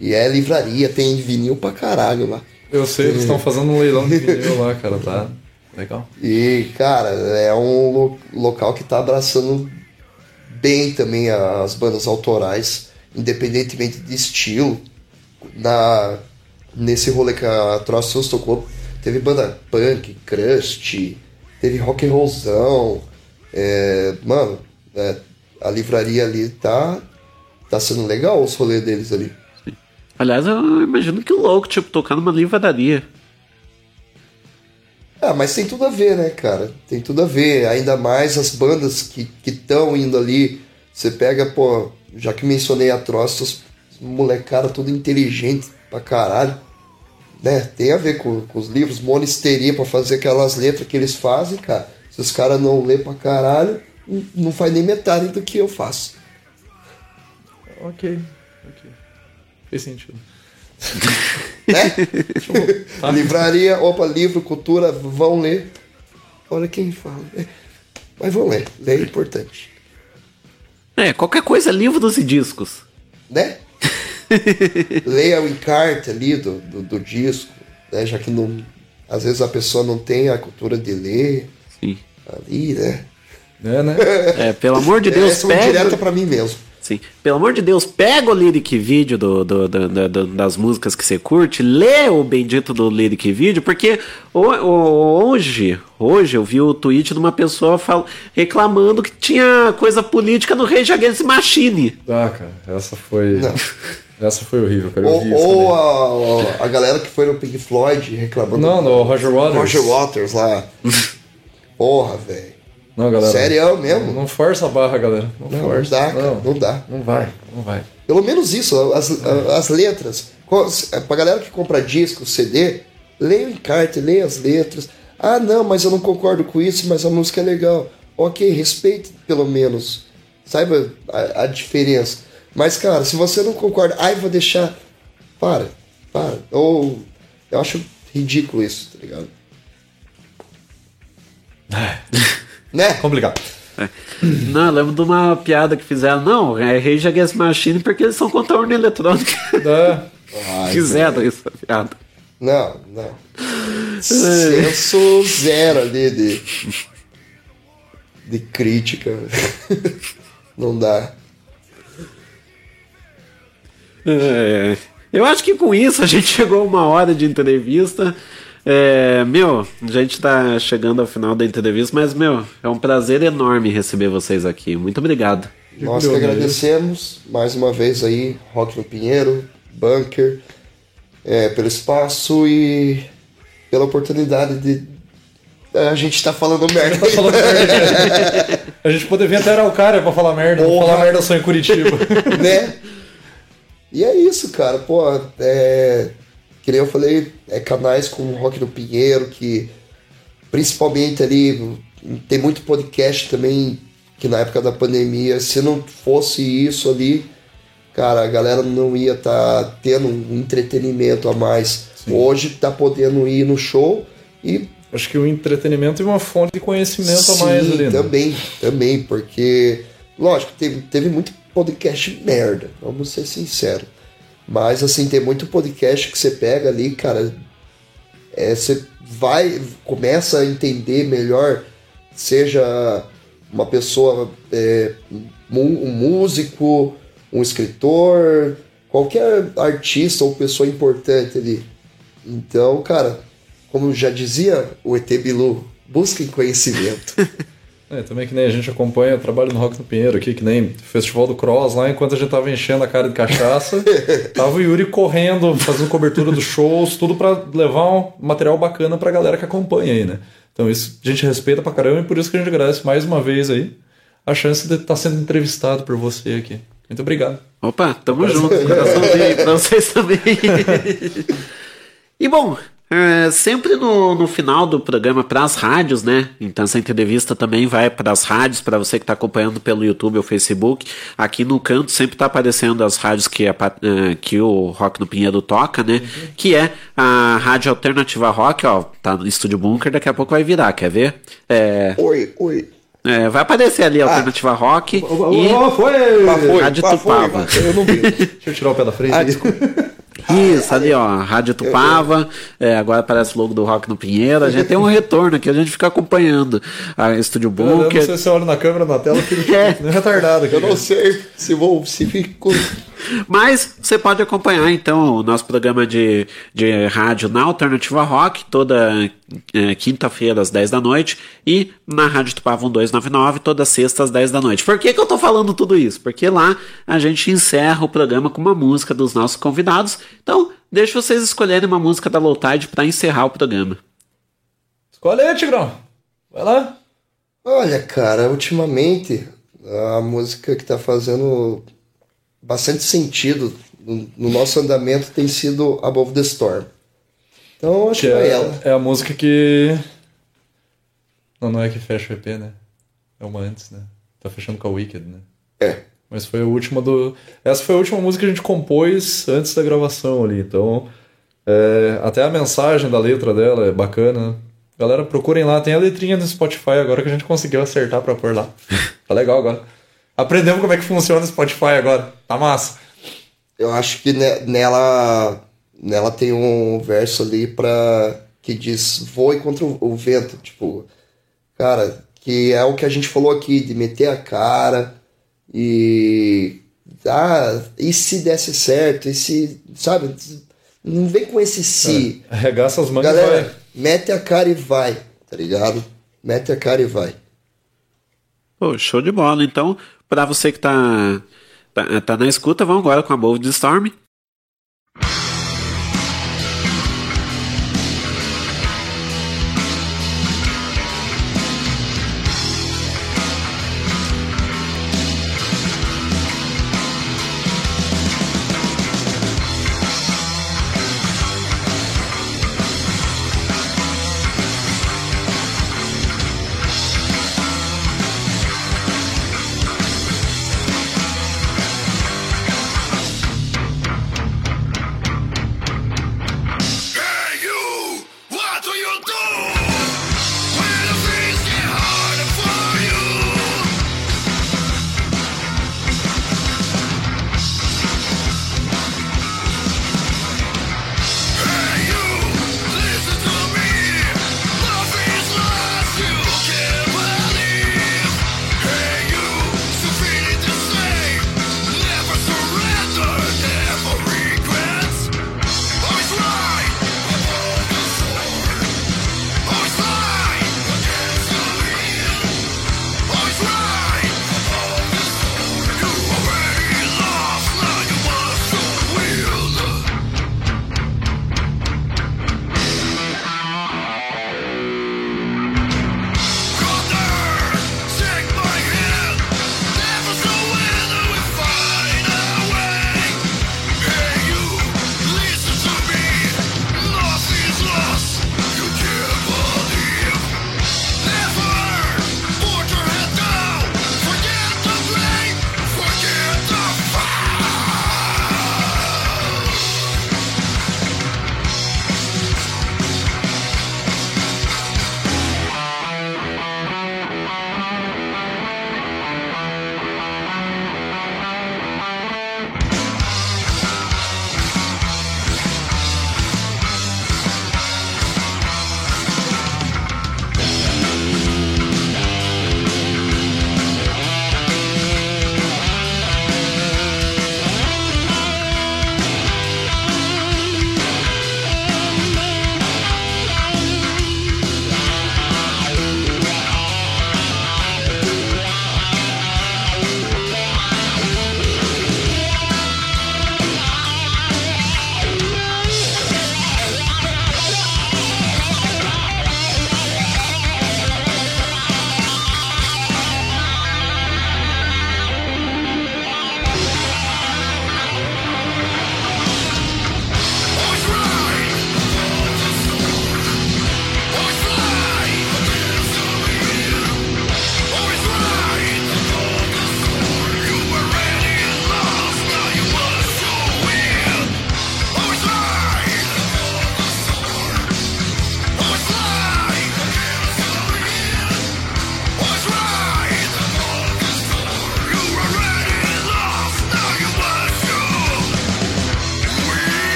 E é livraria, tem vinil pra caralho lá. Eu sei, eles estão fazendo um leilão de vinil lá, cara, tá? Legal. E, cara, é um lo- local que tá abraçando bem também as bandas autorais, independentemente de estilo. Na, nesse rolê que a Trossos tocou, teve banda punk, crust, teve rock and rollzão. É, mano, é, a livraria ali tá, tá sendo legal os rolês deles ali. Aliás, eu imagino que louco, tipo, tocar numa livraria. Ah, mas tem tudo a ver, né, cara? Tem tudo a ver. Ainda mais as bandas que estão indo ali. Você pega, pô, já que mencionei a Trostos, molecada tudo inteligente pra caralho. Né? Tem a ver com, com os livros, monisteria pra fazer aquelas letras que eles fazem, cara. Se os caras não lê pra caralho, não- faz nem metade do que eu faço. Ok, ok. Fez sentido. Né? Tipo, livraria, opa, livro, cultura, vão ler. Olha quem fala. Mas vão ler, ler é importante. É, qualquer coisa, livros e discos. né? Leia o encarte ali do, do, do disco, né? Já que não, às vezes a pessoa não tem a cultura de ler Sim. ali, né? É, né? É, pelo amor de Deus, Essa é pega... direta pra mim mesmo. Sim. Pelo amor de Deus, pega o lyric vídeo do, do- do- do- do- das músicas que você curte, lê o bendito do lyric vídeo, porque ho- ho- hoje, hoje eu vi o tweet de uma pessoa fal- reclamando que tinha coisa política no Rage Against Machine. Ah, cara, essa foi. Essa foi horrível, cara. Ou, ou a, a galera que foi no Pink Floyd reclamando. Não, no Roger Waters. Roger Waters lá. Porra, velho. Não, galera. Sério mesmo? Não, não força a barra, galera. Não, Não, não força. dá, cara, não dá. Não vai, não vai. Pelo menos isso, as, as letras. Co- Pra galera que compra disco, CD, leia o encarte, leia as letras. Ah, não, mas eu não concordo com isso, mas a música é legal. Ok, respeite pelo menos. Saiba a, a diferença. Mas, cara, se você não concorda, ai, vou deixar. Para, para. Ou. Eu acho ridículo isso, tá ligado? né? Complicado. É. Não, eu lembro de uma piada que fizeram. Não, é Rage Against Machine porque eles são contra a urna eletrônica. Ai, Fizeram isso, a piada. Não, não. Senso zero ali de. de crítica. Não dá. É, eu acho que com isso a gente chegou a uma hora de entrevista. É, meu, a gente tá chegando ao final da entrevista, mas, meu, é um prazer enorme receber vocês aqui. Muito obrigado. Nós que agradecemos mais uma vez aí, Rock no Pinheiro, Bunker, é, pelo espaço e pela oportunidade de. é, A gente tá falando merda. A gente poder vir até Araucária pra falar merda. Não falar merda só em Curitiba. né? E é isso, cara. Pô, é. Que nem eu falei, é canais como Rock no Pinheiro, que principalmente ali tem muito podcast também que na época da pandemia, se não fosse isso ali, cara, a galera não ia estar tá tendo um entretenimento a mais. Sim. Hoje tá podendo ir no show e Acho que o entretenimento é uma fonte de conhecimento Sim, a mais ali. Né? Também, também, porque, lógico, teve, teve muito podcast merda, vamos ser sinceros. Mas assim, tem muito podcast que você pega ali, cara. É, você vai, começa a entender melhor, seja uma pessoa, é, um músico, um escritor, qualquer artista ou pessoa importante ali. Então, cara, como já dizia o ET Bilu, busquem conhecimento. É, também que nem a gente acompanha o trabalho no Rock no Pinheiro aqui, que nem Festival do Cross lá, enquanto a gente tava enchendo a cara de cachaça, tava o Yuri correndo, fazendo cobertura dos shows, tudo para levar um material bacana pra galera que acompanha aí, né? Então isso a gente respeita pra caramba e por isso que a gente agradece mais uma vez aí a chance de estar tá sendo entrevistado por você aqui. Muito obrigado. Opa, tamo junto. Coraçãozinho pra vocês também. e bom, é, sempre no, no final do programa para as rádios, né? Então essa entrevista também vai para as rádios, para você que está acompanhando pelo YouTube ou Facebook. Aqui no canto sempre está aparecendo as rádios que, é, que o Rock no Pinheiro toca, né? Uhum. Que é a Rádio Alternativa Rock, ó. Tá no Estúdio Bunker, daqui a pouco vai virar, quer ver? É... Oi, oi. É, vai aparecer ali a ah. Alternativa Rock. e foi, Rádio Tupava. eu não vi. Deixa eu tirar o pé da frente. Ah, isso, ali, ó, Rádio Tupava, é, agora aparece o logo do Rock no Pinheiro, a gente tem um retorno aqui, a gente fica acompanhando a Estúdio Bunker. Eu não sei se você olha na câmera, na tela, que é. retardado aqui. Eu não sei se vou, se fico mas você pode acompanhar então o nosso programa de, de rádio na Alternativa Rock, toda é, quinta-feira às 10 da noite, e na Rádio Tupava 1299, toda sexta às 10 da noite. Por que, que eu tô falando tudo isso? Porque lá a gente encerra o programa com uma música dos nossos convidados. Então, deixa vocês escolherem uma música da Low Tide para encerrar o programa. Escolhe aí, Tigrão. Vai lá. Olha, cara, ultimamente a música que tá fazendo bastante sentido no, no, nosso andamento tem sido Above the Storm. Então acho que, que é, é, ela. É a música que. Não, não é que fecha o EP, né? É uma antes, né? Tá fechando com a Wicked, né? É. Mas foi a última do. Essa foi a última música que a gente compôs antes da gravação ali. Então. É... Até a mensagem da letra dela é bacana. Galera, procurem lá. Tem a letrinha no Spotify agora que a gente conseguiu acertar pra pôr lá. tá legal agora. Aprendemos como é que funciona o Spotify agora. Tá massa. Eu acho que nela, nela tem um verso ali pra, que diz voe contra o vento. Tipo, cara, que é o que a gente falou aqui, de meter a cara e. Ah, e se desse certo? E se. Sabe? Não vem com esse se. É, arregaça as mangas Galera, vai. mete a cara e vai, tá ligado? Mete a cara e vai. Pô, show de bola. Então, para você que tá, tá, tá, na escuta, vamos agora com a Bold Storm.